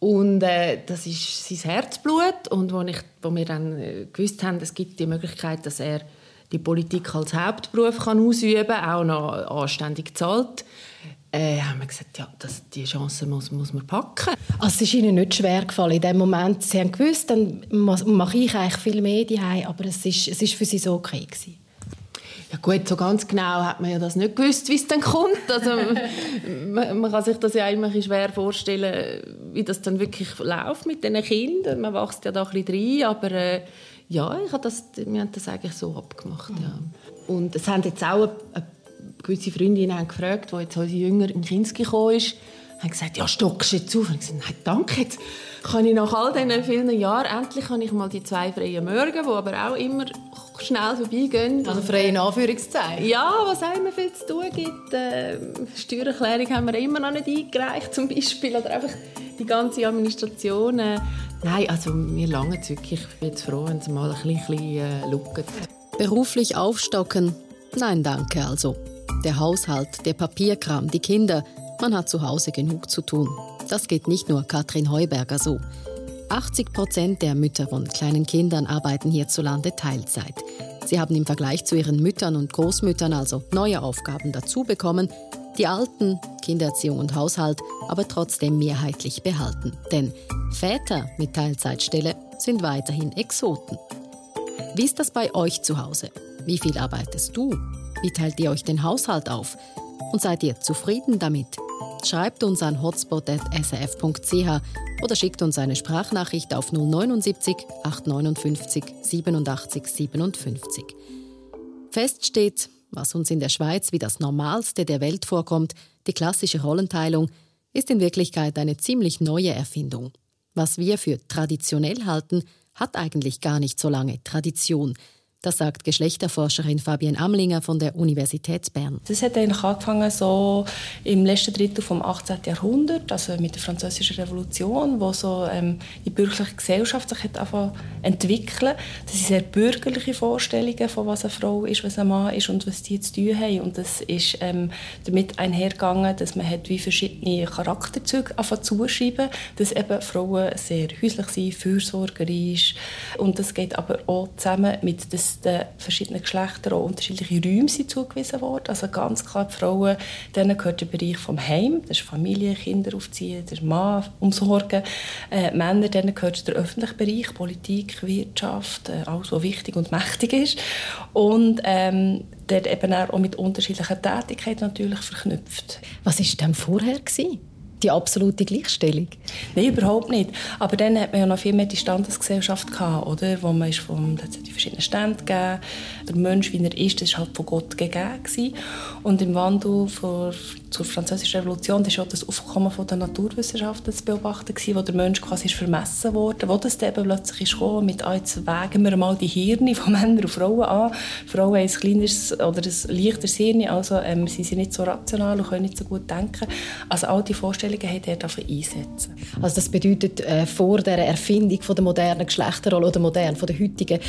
Und äh, das ist sein Herzblut. Und als, ich, als wir dann äh, gewusst haben, es gibt die Möglichkeit, dass er die Politik als Hauptberuf kann ausüben kann, auch noch anständig zahlt, äh, haben wir gesagt, ja, das, die Chance muss, muss man packen. Also es ist Ihnen nicht schwer gefallen in dem Moment. Sie haben gewusst, dann mache ich eigentlich viel mehr daheim, aber es ist, es ist für Sie so okay gewesen. Ja gut, so ganz genau hat man ja das nicht gewusst, wie es dann kommt. Also, [LAUGHS] man, man, kann sich das ja immer schwer vorstellen, wie das dann wirklich läuft mit den Kindern. Man wächst ja da ein bisschen rein, aber äh, ja, ich habe das, wir haben das eigentlich so abgemacht. Ja. Und es haben jetzt auch eine, eine gewisse Freundinnen haben gefragt, wo jetzt unsere Jünger in Kinski gekommen ist, haben gesagt, ja, stockst du jetzt auf? Und ich gesagt, nein, danke, jetzt kann ich nach all diesen vielen Jahren, endlich kann ich mal die zwei freien Morgen, die aber auch immer schnell vorbeigehen. Also freie in Anführungszeichen? Ja, was auch immer viel zu tun gibt. Äh, Steuererklärung haben wir immer noch nicht eingereicht zum Beispiel. Oder einfach die ganze Administration. Äh, nein, also mir lange es wirklich. Ich bin froh, wenn sie mal ein bisschen äh, schauen. Beruflich aufstocken? Nein, danke also. Der Haushalt, der Papierkram, die Kinder. Man hat zu Hause genug zu tun. Das geht nicht nur Katrin Heuberger so. 80 Prozent der Mütter von kleinen Kindern arbeiten hierzulande Teilzeit. Sie haben im Vergleich zu ihren Müttern und Großmüttern also neue Aufgaben dazu bekommen, die alten, Kindererziehung und Haushalt, aber trotzdem mehrheitlich behalten. Denn Väter mit Teilzeitstelle sind weiterhin Exoten. Wie ist das bei euch zu Hause? Wie viel arbeitest du? Wie teilt ihr euch den Haushalt auf? Und seid ihr zufrieden damit? Schreibt uns an hotspot.srf.ch oder schickt uns eine Sprachnachricht auf 079 859 87 57. Fest steht, was uns in der Schweiz wie das Normalste der Welt vorkommt, die klassische Rollenteilung, ist in Wirklichkeit eine ziemlich neue Erfindung. Was wir für traditionell halten, hat eigentlich gar nicht so lange Tradition. Das sagt Geschlechterforscherin Fabienne Amlinger von der Universität Bern. Das hat eigentlich angefangen so im letzten Drittel vom 18. Jahrhundert, also mit der Französischen Revolution, wo so ähm, die bürgerliche Gesellschaft sich hat entwickeln. Das sind sehr bürgerliche Vorstellungen von was eine Frau ist, was ein Mann ist und was die zu tun haben. Und das ist ähm, damit einhergegangen, dass man hat wie verschiedene Charakterzüge zuschreiben, dass eben Frauen sehr häuslich sind, fürsorgerisch und das geht aber auch zusammen mit das den verschiedenen Geschlechtern auch unterschiedliche Räume sind zugewiesen worden. Also ganz klar, die Frauen, denen gehört der Bereich vom Heim, das ist Familie, Kinder aufziehen, der Mann umsorgen. Äh, Männer, denen gehört der öffentliche Bereich, Politik, Wirtschaft, äh, alles, was wichtig und mächtig ist. Und ähm, dort eben auch mit unterschiedlichen Tätigkeiten natürlich verknüpft. Was war denn vorher? Gewesen? Die absolute Gleichstellung? Nein, überhaupt nicht. Aber dann hat man ja noch viel mehr die Standesgesellschaft gehabt, oder? Wo man ist vom, da die verschiedenen Stände gegeben. Der Mensch, wie er ist, das war halt von Gott gegeben. Gewesen. Und im Wandel vor, zur Französischen Revolution war auch das Aufkommen der Naturwissenschaften zu beobachten, wo der Mensch quasi ist vermessen wurde. Wo das dann plötzlich ist gekommen, mit jetzt wägen wir mal die Hirne von [LAUGHS] Männern und Frauen an. Frauen haben ein kleineres oder ein leichteres Hirn, also ähm, sie sind nicht so rational und können nicht so gut denken. Also all die Vorstellungen Vorstellungen haben, dafür einsetzen. Also das bedeutet, äh, vor der Erfindung der modernen Geschlechterrolle oder modern von der heutigen,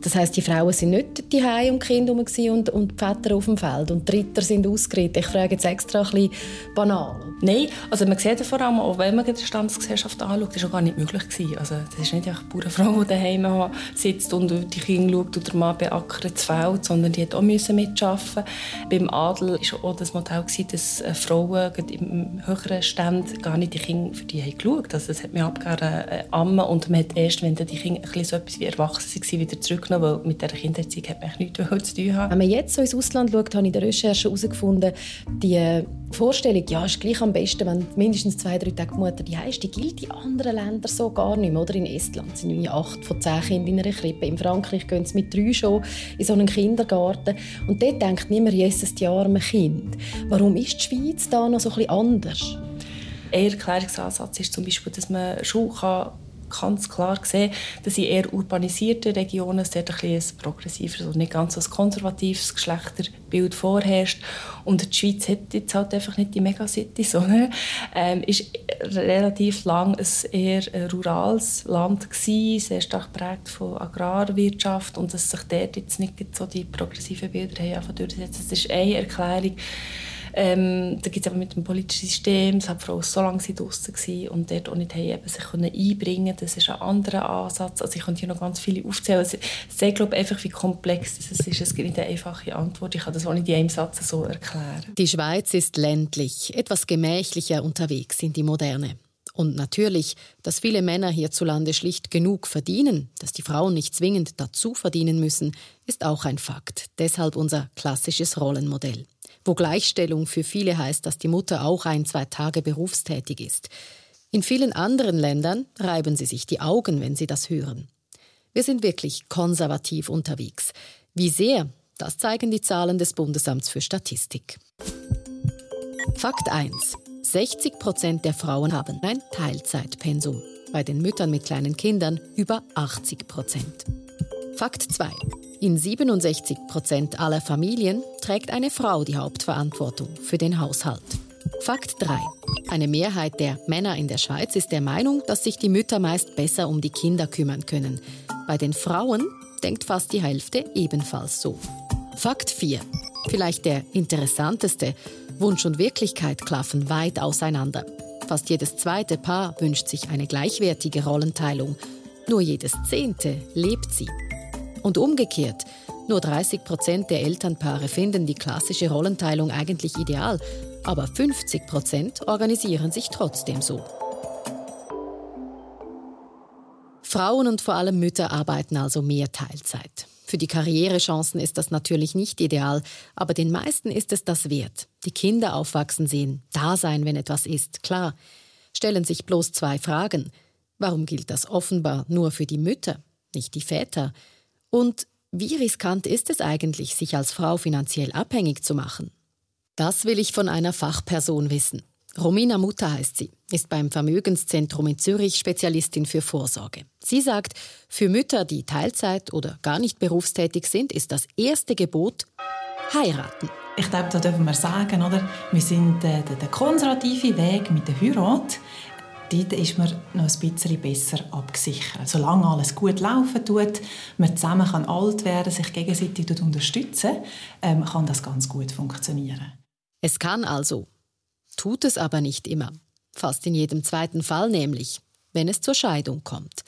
das heißt, die Frauen sind nicht die Hause und Kinder und, und die Väter auf dem Feld und die Ritter sind ausgeritten. Ich frage jetzt extra ein bisschen banal. Nein, also man sieht ja vor allem, auch wenn man die Standesgesellschaft anschaut, das war gar nicht möglich. Gewesen. Also das ist nicht einfach eine Bauernfrau, die daheim sitzt und die Kinder schaut und der Mann beackert das Feld, sondern die hat auch mitarbeiten Beim Adel war auch das Modell, dass Frauen im höheren Stand gar nicht die Kinder für die haben geschaut. Also das hat man abgegeben, äh, ammen und man hat erst, wenn die Kinder ein bisschen so etwas wie erwachsen waren, wieder zurückgenommen, weil mit der Kindererziehung hat man nichts zu tun haben. Wenn man jetzt so ins Ausland schaut, habe ich in der Recherche herausgefunden, die Vorstellung, ja, ist gleich am besten, wenn mindestens zwei, drei Tage die Mutter die ist, die gilt in anderen Ländern so gar nicht mehr. Oder in Estland sind irgendwie acht von zehn Kindern in einer Krippe. In Frankreich gehen sie mit drei schon in so einen Kindergarten. Und dort denkt niemand, Jesus, die arme Kind. Warum ist die Schweiz da noch so ein bisschen anders? Ein Erklärungsansatz ist zum Beispiel, dass man schon ganz klar gesehen, dass in eher urbanisierten Regionen dort ein, ein progressives und nicht ganz so konservatives Geschlechterbild vorherrscht. Und die Schweiz hat jetzt halt einfach nicht die Megacity, [LAUGHS] sondern ähm, ist relativ lang ein eher rurales Land gewesen, sehr stark geprägt von Agrarwirtschaft und dass sich dort jetzt nicht so die progressiven Bilder haben durchsetzen. Das ist eine Erklärung. Ähm, da gibt es aber mit dem politischen System, es hat Frauen so lange draußen und dort auch nicht haben, eben sich können einbringen Das ist ein anderer Ansatz. Also ich könnte hier noch ganz viele aufzählen. Ich sehe glaube einfach, wie komplex das ist. Es gibt nicht eine einfache Antwort. Ich kann das auch nicht in einem Satz so erklären. Die Schweiz ist ländlich, etwas gemächlicher unterwegs in die Moderne. Und natürlich, dass viele Männer hierzulande schlicht genug verdienen, dass die Frauen nicht zwingend dazu verdienen müssen, ist auch ein Fakt. Deshalb unser klassisches Rollenmodell wo Gleichstellung für viele heißt, dass die Mutter auch ein, zwei Tage berufstätig ist. In vielen anderen Ländern reiben sie sich die Augen, wenn sie das hören. Wir sind wirklich konservativ unterwegs. Wie sehr, das zeigen die Zahlen des Bundesamts für Statistik. Fakt 1. 60 Prozent der Frauen haben ein Teilzeitpensum. Bei den Müttern mit kleinen Kindern über 80 Prozent. Fakt 2. In 67 Prozent aller Familien trägt eine Frau die Hauptverantwortung für den Haushalt. Fakt 3. Eine Mehrheit der Männer in der Schweiz ist der Meinung, dass sich die Mütter meist besser um die Kinder kümmern können. Bei den Frauen denkt fast die Hälfte ebenfalls so. Fakt 4. Vielleicht der interessanteste. Wunsch und Wirklichkeit klaffen weit auseinander. Fast jedes zweite Paar wünscht sich eine gleichwertige Rollenteilung. Nur jedes zehnte lebt sie. Und umgekehrt, nur 30 Prozent der Elternpaare finden die klassische Rollenteilung eigentlich ideal, aber 50 Prozent organisieren sich trotzdem so. Frauen und vor allem Mütter arbeiten also mehr Teilzeit. Für die Karrierechancen ist das natürlich nicht ideal, aber den meisten ist es das wert. Die Kinder aufwachsen sehen, da sein, wenn etwas ist, klar. Stellen sich bloß zwei Fragen. Warum gilt das offenbar nur für die Mütter, nicht die Väter? Und wie riskant ist es eigentlich, sich als Frau finanziell abhängig zu machen? Das will ich von einer Fachperson wissen. Romina Mutter heißt sie, ist beim Vermögenszentrum in Zürich Spezialistin für Vorsorge. Sie sagt, für Mütter, die Teilzeit oder gar nicht berufstätig sind, ist das erste Gebot heiraten. Ich glaube, da dürfen wir sagen, oder? wir sind der, der, der konservative Weg mit der Heirat dort ist man noch ein bisschen besser abgesichert. Solange alles gut laufen tut, man zusammen kann alt werden, sich gegenseitig unterstützen, ähm, kann das ganz gut funktionieren. Es kann also, tut es aber nicht immer. Fast in jedem zweiten Fall nämlich, wenn es zur Scheidung kommt.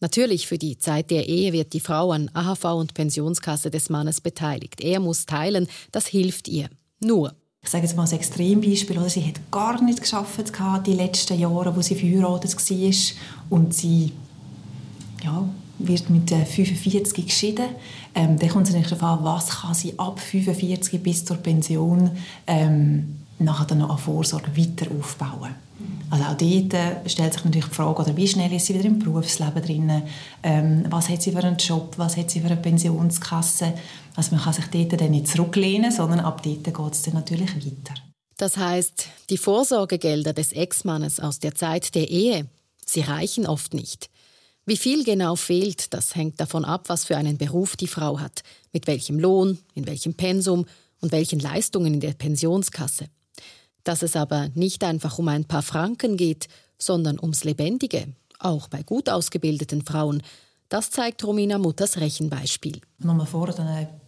Natürlich für die Zeit der Ehe wird die Frau an AHV und Pensionskasse des Mannes beteiligt. Er muss teilen, das hilft ihr. Nur, ich sage jetzt mal ein Extrembeispiel, oder? sie hat gar nicht geschafft die letzten Jahre, wo sie verheiratet war und sie ja, wird mit 45 äh, geschieden. Ähm, dann kommt es natürlich darauf an, was kann sie ab 45 bis zur Pension ähm, nachher dann noch an Vorsorge weiter aufbauen. Also auch dort äh, stellt sich natürlich die Frage, oder wie schnell ist sie wieder im Berufsleben drin, ähm, was hat sie für einen Job, was hat sie für eine Pensionskasse. Also man kann sich dort dann nicht zurücklehnen, sondern ab dort geht es dann natürlich weiter. Das heißt, die Vorsorgegelder des Ex-Mannes aus der Zeit der Ehe, sie reichen oft nicht. Wie viel genau fehlt, das hängt davon ab, was für einen Beruf die Frau hat, mit welchem Lohn, in welchem Pensum und welchen Leistungen in der Pensionskasse. Dass es aber nicht einfach um ein paar Franken geht, sondern ums Lebendige, auch bei gut ausgebildeten Frauen, das zeigt Romina Mutters Rechenbeispiel. Wenn man vor,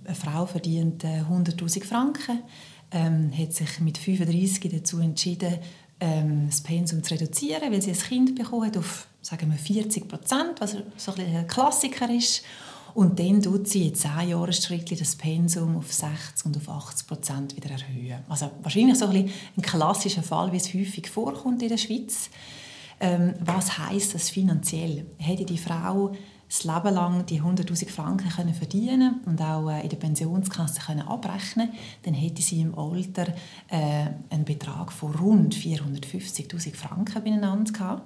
eine, Frau verdient 100.000 äh, Franken, ähm, hat sich mit 35 dazu entschieden, ähm, das Pensum zu reduzieren, weil sie ein Kind bekommen hat auf sagen wir 40 Prozent, was so ein, ein Klassiker ist. Und dann tut sie in zehn Jahren Schritt das Pensum auf 60 und auf 80 Prozent wieder erhöhen. Also wahrscheinlich so ein, ein klassischer Fall, wie es häufig vorkommt in der Schweiz. Ähm, was heißt das finanziell? Hätte die Frau das Leben lang die 100'000 Franken können verdienen und auch äh, in der Pensionskasse können abrechnen dann hätte sie im Alter äh, einen Betrag von rund 450'000 Franken beieinander gehabt.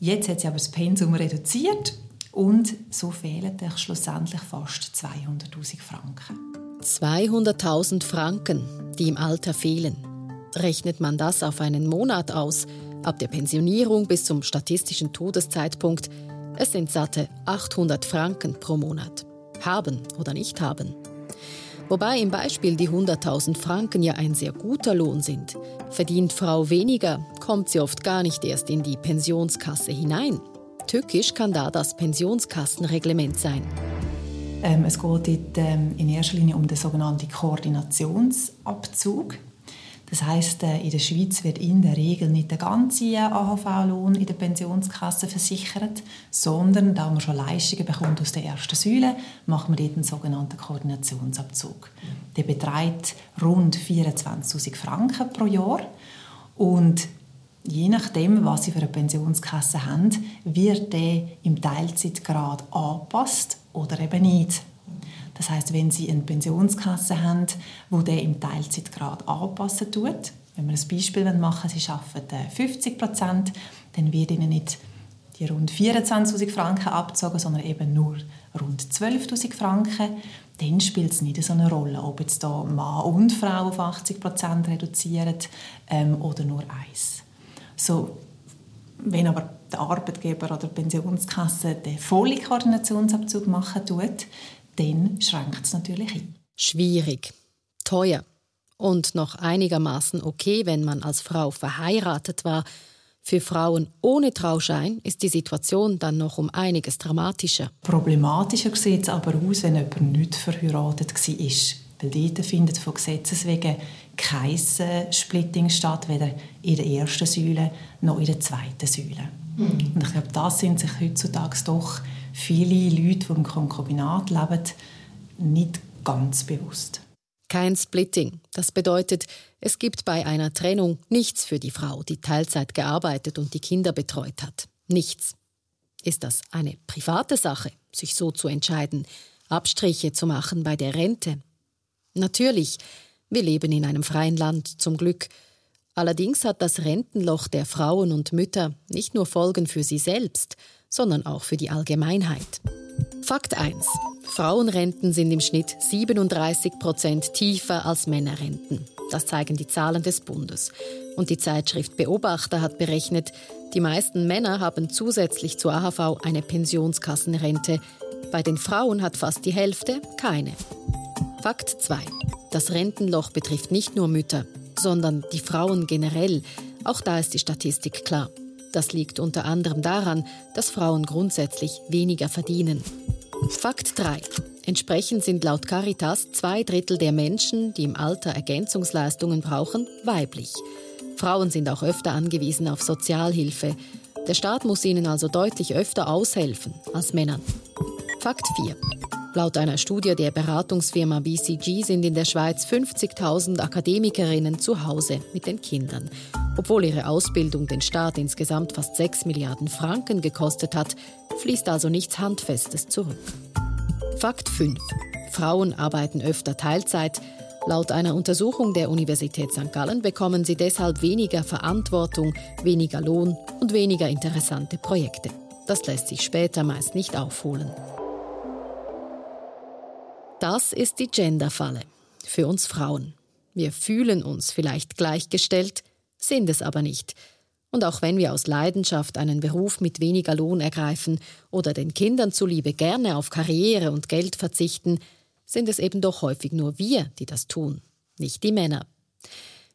Jetzt hat sie aber das Pensum reduziert und so fehlen schlussendlich fast 200.000 Franken. 200.000 Franken, die im Alter fehlen. Rechnet man das auf einen Monat aus, ab der Pensionierung bis zum statistischen Todeszeitpunkt, es sind satte 800 Franken pro Monat. Haben oder nicht haben. Wobei im Beispiel die 100.000 Franken ja ein sehr guter Lohn sind. Verdient Frau weniger, kommt sie oft gar nicht erst in die Pensionskasse hinein. Tückisch kann da das Pensionskassenreglement sein. Ähm, es geht dort, ähm, in erster Linie um den sogenannten Koordinationsabzug. Das heißt, äh, in der Schweiz wird in der Regel nicht der ganze AHV-Lohn in der Pensionskasse versichert, sondern da man schon Leistungen bekommt aus der ersten Säule, macht man dort einen sogenannten Koordinationsabzug. Der beträgt rund 24.000 Franken pro Jahr und je nachdem, was Sie für eine Pensionskasse haben, wird der im Teilzeitgrad angepasst oder eben nicht. Das heißt, wenn Sie eine Pensionskasse haben, wo der im Teilzeitgrad anpassen tut, wenn wir ein Beispiel machen, Sie arbeiten 50 Prozent, dann wird Ihnen nicht die rund 24.000 Franken abgezogen, sondern eben nur rund 12.000 Franken. Dann spielt es nicht so eine Rolle, ob jetzt da Mann und Frau auf 80 Prozent reduzieren ähm, oder nur eins. So, wenn aber der Arbeitgeber oder die Pensionskasse den vollen Koordinationsabzug machen tut, dann schränkt es natürlich ein. Schwierig, teuer und noch einigermaßen okay, wenn man als Frau verheiratet war. Für Frauen ohne Trauschein ist die Situation dann noch um einiges dramatischer. Problematischer sieht es aber aus, wenn jemand nicht verheiratet war. Weil dort findet von Gesetzes wegen kein äh, Splitting statt, weder in der ersten Säule noch in der zweiten Säule. Mhm. Und ich glaube, das sind sich heutzutage doch viele Leute, die im Konkubinat leben, nicht ganz bewusst. Kein Splitting. Das bedeutet, es gibt bei einer Trennung nichts für die Frau, die Teilzeit gearbeitet und die Kinder betreut hat. Nichts. Ist das eine private Sache, sich so zu entscheiden, Abstriche zu machen bei der Rente? Natürlich, wir leben in einem freien Land, zum Glück. Allerdings hat das Rentenloch der Frauen und Mütter nicht nur Folgen für sie selbst, sondern auch für die Allgemeinheit. Fakt 1. Frauenrenten sind im Schnitt 37 Prozent tiefer als Männerrenten. Das zeigen die Zahlen des Bundes. Und die Zeitschrift Beobachter hat berechnet, die meisten Männer haben zusätzlich zur AHV eine Pensionskassenrente. Bei den Frauen hat fast die Hälfte keine. Fakt 2. Das Rentenloch betrifft nicht nur Mütter, sondern die Frauen generell. Auch da ist die Statistik klar. Das liegt unter anderem daran, dass Frauen grundsätzlich weniger verdienen. Fakt 3. Entsprechend sind laut Caritas zwei Drittel der Menschen, die im Alter Ergänzungsleistungen brauchen, weiblich. Frauen sind auch öfter angewiesen auf Sozialhilfe. Der Staat muss ihnen also deutlich öfter aushelfen als Männern. Fakt 4. Laut einer Studie der Beratungsfirma BCG sind in der Schweiz 50.000 Akademikerinnen zu Hause mit den Kindern. Obwohl ihre Ausbildung den Staat insgesamt fast 6 Milliarden Franken gekostet hat, fließt also nichts Handfestes zurück. Fakt 5. Frauen arbeiten öfter Teilzeit. Laut einer Untersuchung der Universität St. Gallen bekommen sie deshalb weniger Verantwortung, weniger Lohn und weniger interessante Projekte. Das lässt sich später meist nicht aufholen. Das ist die Genderfalle für uns Frauen. Wir fühlen uns vielleicht gleichgestellt, sind es aber nicht. Und auch wenn wir aus Leidenschaft einen Beruf mit weniger Lohn ergreifen oder den Kindern zuliebe gerne auf Karriere und Geld verzichten, sind es eben doch häufig nur wir, die das tun, nicht die Männer.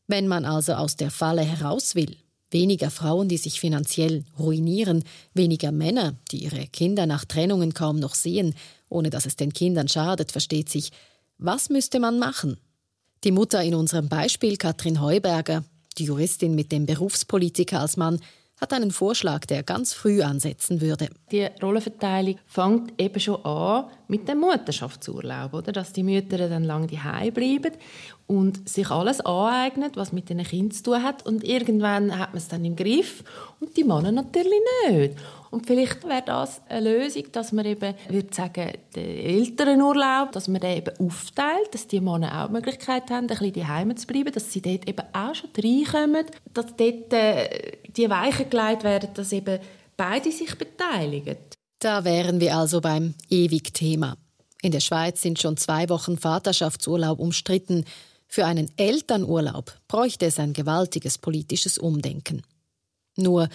Wenn man also aus der Falle heraus will, weniger Frauen, die sich finanziell ruinieren, weniger Männer, die ihre Kinder nach Trennungen kaum noch sehen ohne dass es den Kindern schadet, versteht sich. Was müsste man machen? Die Mutter in unserem Beispiel, Katrin Heuberger, die Juristin mit dem Berufspolitiker als Mann, hat einen Vorschlag, der ganz früh ansetzen würde. Die Rollenverteilung fängt eben schon an mit dem Mutterschaftsurlaub, oder? dass die Mütter dann lange daheim bleiben und sich alles aneignen, was mit den Kindern zu tun hat. Und irgendwann hat man es dann im Griff und die Männer natürlich nicht. Und vielleicht wäre das eine Lösung, dass man eben, würde sagen, den Elternurlaub, dass man den eben aufteilt, dass die Männer auch die Möglichkeit haben, ein bisschen daheim zu bleiben, dass sie dort eben auch schon reinkommen, dass dort äh, die Weichen gelegt werden, dass eben beide sich beteiligen. Da wären wir also beim Ewig-Thema. In der Schweiz sind schon zwei Wochen Vaterschaftsurlaub umstritten. Für einen Elternurlaub bräuchte es ein gewaltiges politisches Umdenken. Nur,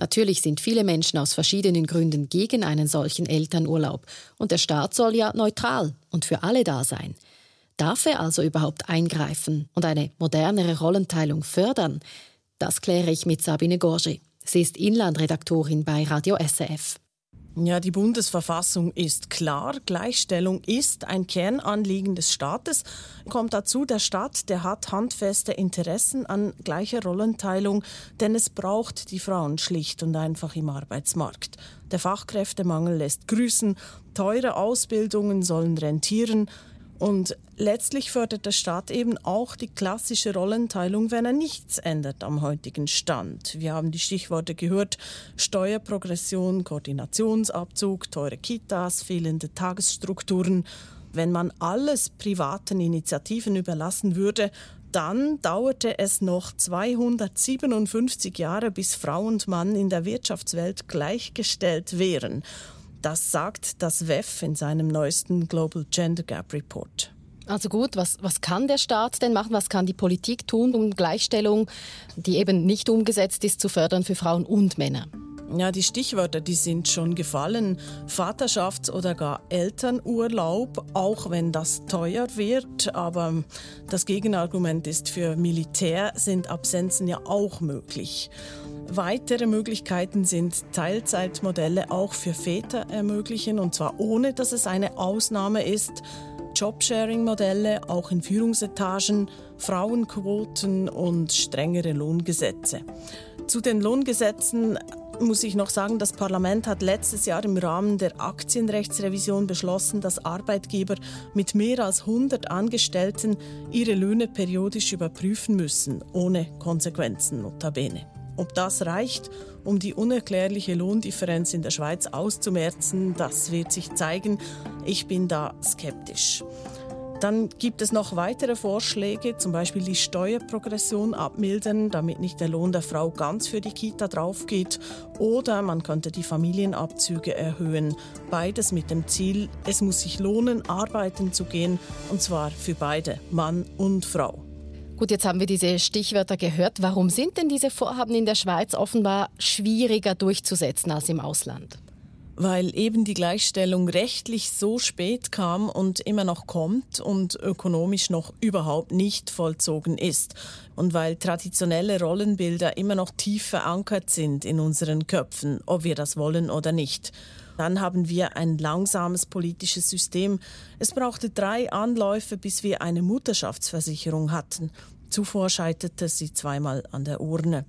natürlich sind viele Menschen aus verschiedenen Gründen gegen einen solchen Elternurlaub und der Staat soll ja neutral und für alle da sein. Darf er also überhaupt eingreifen und eine modernere Rollenteilung fördern? Das kläre ich mit Sabine Gorgi. Sie ist Inlandredaktorin bei Radio SRF. Ja, die Bundesverfassung ist klar. Gleichstellung ist ein Kernanliegen des Staates. Kommt dazu, der Staat, der hat handfeste Interessen an gleicher Rollenteilung, denn es braucht die Frauen schlicht und einfach im Arbeitsmarkt. Der Fachkräftemangel lässt grüßen, teure Ausbildungen sollen rentieren, und letztlich fördert der Staat eben auch die klassische Rollenteilung, wenn er nichts ändert am heutigen Stand. Wir haben die Stichworte gehört, Steuerprogression, Koordinationsabzug, teure Kitas, fehlende Tagesstrukturen. Wenn man alles privaten Initiativen überlassen würde, dann dauerte es noch 257 Jahre, bis Frau und Mann in der Wirtschaftswelt gleichgestellt wären. Das sagt das WEF in seinem neuesten Global Gender Gap Report. Also gut, was, was kann der Staat denn machen? Was kann die Politik tun, um Gleichstellung, die eben nicht umgesetzt ist, zu fördern für Frauen und Männer? Ja, die Stichwörter, die sind schon gefallen. Vaterschafts- oder gar Elternurlaub, auch wenn das teuer wird. Aber das Gegenargument ist, für Militär sind Absenzen ja auch möglich. Weitere Möglichkeiten sind Teilzeitmodelle auch für Väter ermöglichen, und zwar ohne, dass es eine Ausnahme ist. Jobsharing-Modelle auch in Führungsetagen, Frauenquoten und strengere Lohngesetze. Zu den Lohngesetzen muss ich noch sagen, das Parlament hat letztes Jahr im Rahmen der Aktienrechtsrevision beschlossen, dass Arbeitgeber mit mehr als 100 Angestellten ihre Löhne periodisch überprüfen müssen, ohne Konsequenzen notabene. Ob das reicht, um die unerklärliche Lohndifferenz in der Schweiz auszumerzen, das wird sich zeigen. Ich bin da skeptisch. Dann gibt es noch weitere Vorschläge, zum Beispiel die Steuerprogression abmildern, damit nicht der Lohn der Frau ganz für die Kita draufgeht. Oder man könnte die Familienabzüge erhöhen. Beides mit dem Ziel, es muss sich lohnen, arbeiten zu gehen, und zwar für beide, Mann und Frau. Gut, jetzt haben wir diese Stichwörter gehört. Warum sind denn diese Vorhaben in der Schweiz offenbar schwieriger durchzusetzen als im Ausland? weil eben die Gleichstellung rechtlich so spät kam und immer noch kommt und ökonomisch noch überhaupt nicht vollzogen ist und weil traditionelle Rollenbilder immer noch tief verankert sind in unseren Köpfen, ob wir das wollen oder nicht. Dann haben wir ein langsames politisches System. Es brauchte drei Anläufe, bis wir eine Mutterschaftsversicherung hatten. Zuvor scheiterte sie zweimal an der Urne.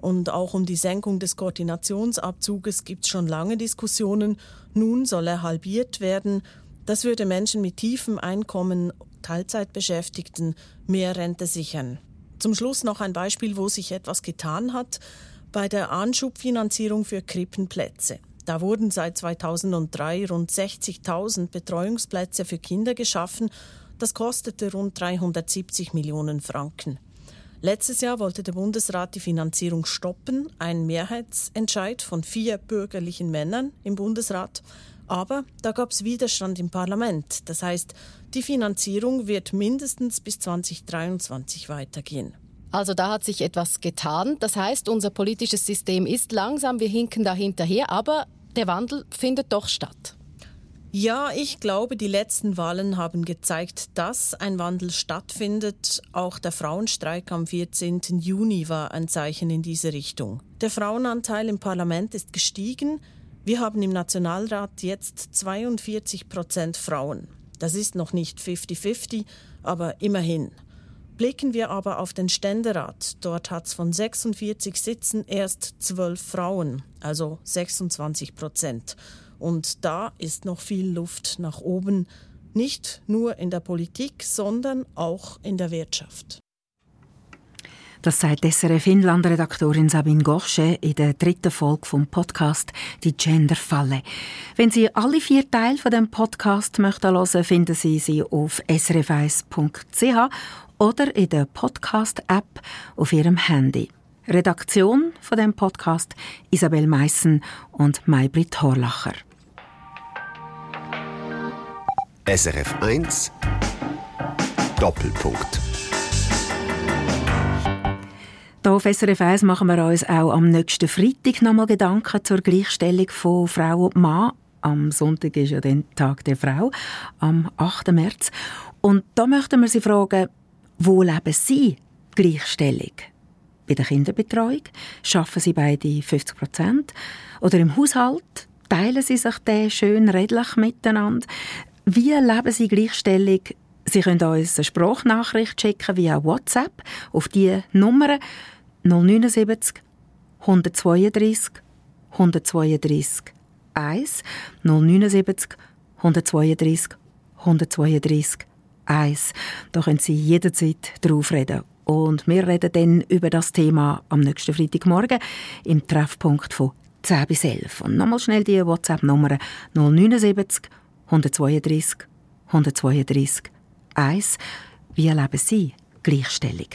Und auch um die Senkung des Koordinationsabzuges gibt es schon lange Diskussionen. Nun soll er halbiert werden. Das würde Menschen mit tiefem Einkommen, Teilzeitbeschäftigten, mehr Rente sichern. Zum Schluss noch ein Beispiel, wo sich etwas getan hat. Bei der Anschubfinanzierung für Krippenplätze. Da wurden seit 2003 rund 60.000 Betreuungsplätze für Kinder geschaffen. Das kostete rund 370 Millionen Franken. Letztes Jahr wollte der Bundesrat die Finanzierung stoppen, ein Mehrheitsentscheid von vier bürgerlichen Männern im Bundesrat. Aber da gab es Widerstand im Parlament. Das heißt, die Finanzierung wird mindestens bis 2023 weitergehen. Also da hat sich etwas getan. Das heißt, unser politisches System ist langsam, wir hinken da hinterher, aber der Wandel findet doch statt. Ja, ich glaube, die letzten Wahlen haben gezeigt, dass ein Wandel stattfindet. Auch der Frauenstreik am 14. Juni war ein Zeichen in diese Richtung. Der Frauenanteil im Parlament ist gestiegen. Wir haben im Nationalrat jetzt 42 Prozent Frauen. Das ist noch nicht 50-50, aber immerhin. Blicken wir aber auf den Ständerat. Dort hat es von 46 Sitzen erst 12 Frauen, also 26 Prozent. Und da ist noch viel Luft nach oben, nicht nur in der Politik, sondern auch in der Wirtschaft. Das sagt SRF Finnland-Redaktorin Sabine Gorsche in der dritten Folge vom Podcast «Die Genderfalle». Wenn Sie alle vier Teile von dem Podcast möchten hören, finden Sie sie auf srf1.ch oder in der Podcast-App auf Ihrem Handy. Redaktion von dem Podcast Isabel Meissen und Maybrit Horlacher. SRF 1 Doppelpunkt Hier auf SRF 1 machen wir uns auch am nächsten Freitag nochmal Gedanken zur Gleichstellung von Frau und Mann. Am Sonntag ist ja der Tag der Frau, am 8. März. Und da möchten wir Sie fragen, wo leben Sie Gleichstellung? Bei der Kinderbetreuung? Schaffen Sie beide 50 Prozent? Oder im Haushalt? Teilen Sie sich den schön redlich miteinander? Wie leben Sie Gleichstellung? Sie können uns eine Sprachnachricht schicken via WhatsApp auf die Nummer 079 132 132 1 079 132 132 1. Da können Sie jederzeit drauf reden. Und wir reden dann über das Thema am nächsten Freitagmorgen im Treffpunkt von 10 bis 11. Und nochmal schnell die WhatsApp-Nummer 079 132 132 1. Wie erleben Sie Gleichstellung?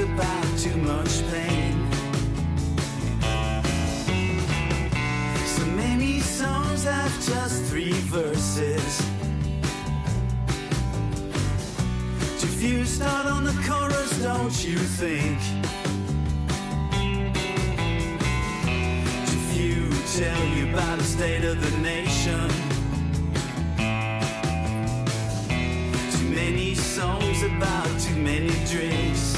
About too much pain. So many songs have just three verses. If you start on the chorus, don't you think? Too few tell you about the state of the nation. Too many songs about too many drinks.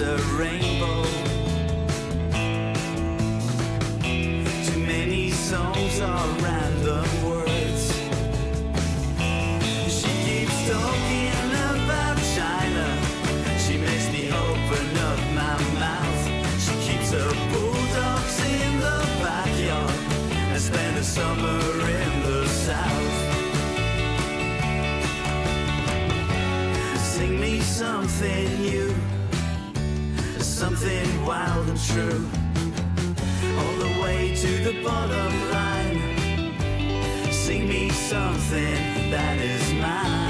a rainbow. Too many songs are random words. She keeps talking about China. She makes me open up my mouth. She keeps her bulldogs in the backyard and spend the summer in the south. Sing me something new, true all the way to the bottom line. Sing me something that is mine.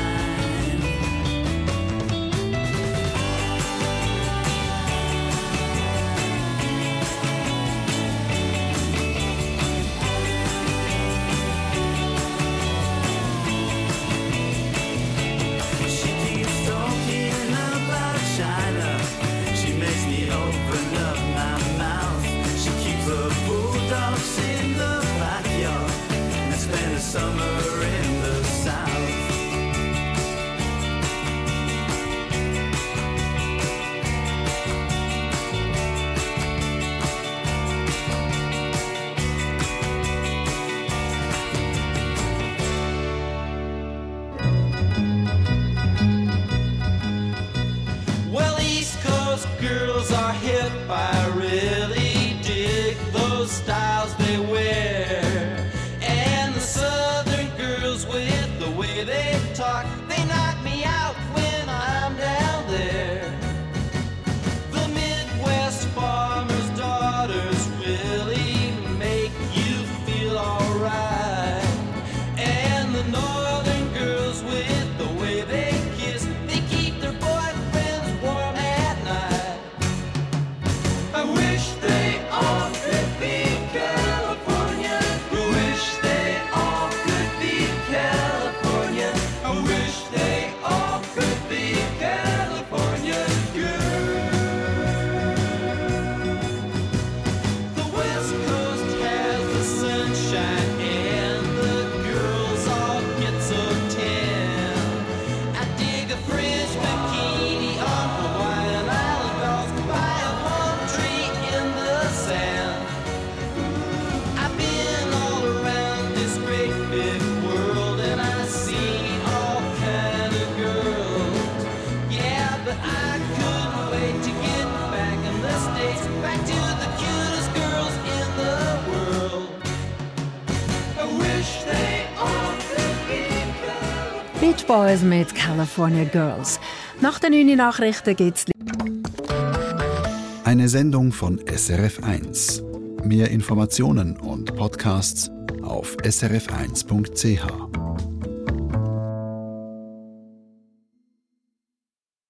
Beach Boys mit California Girls. Nach den 9 Nachrichten geht's. Eine Sendung von SRF1. Mehr Informationen und Podcasts auf srf1.ch.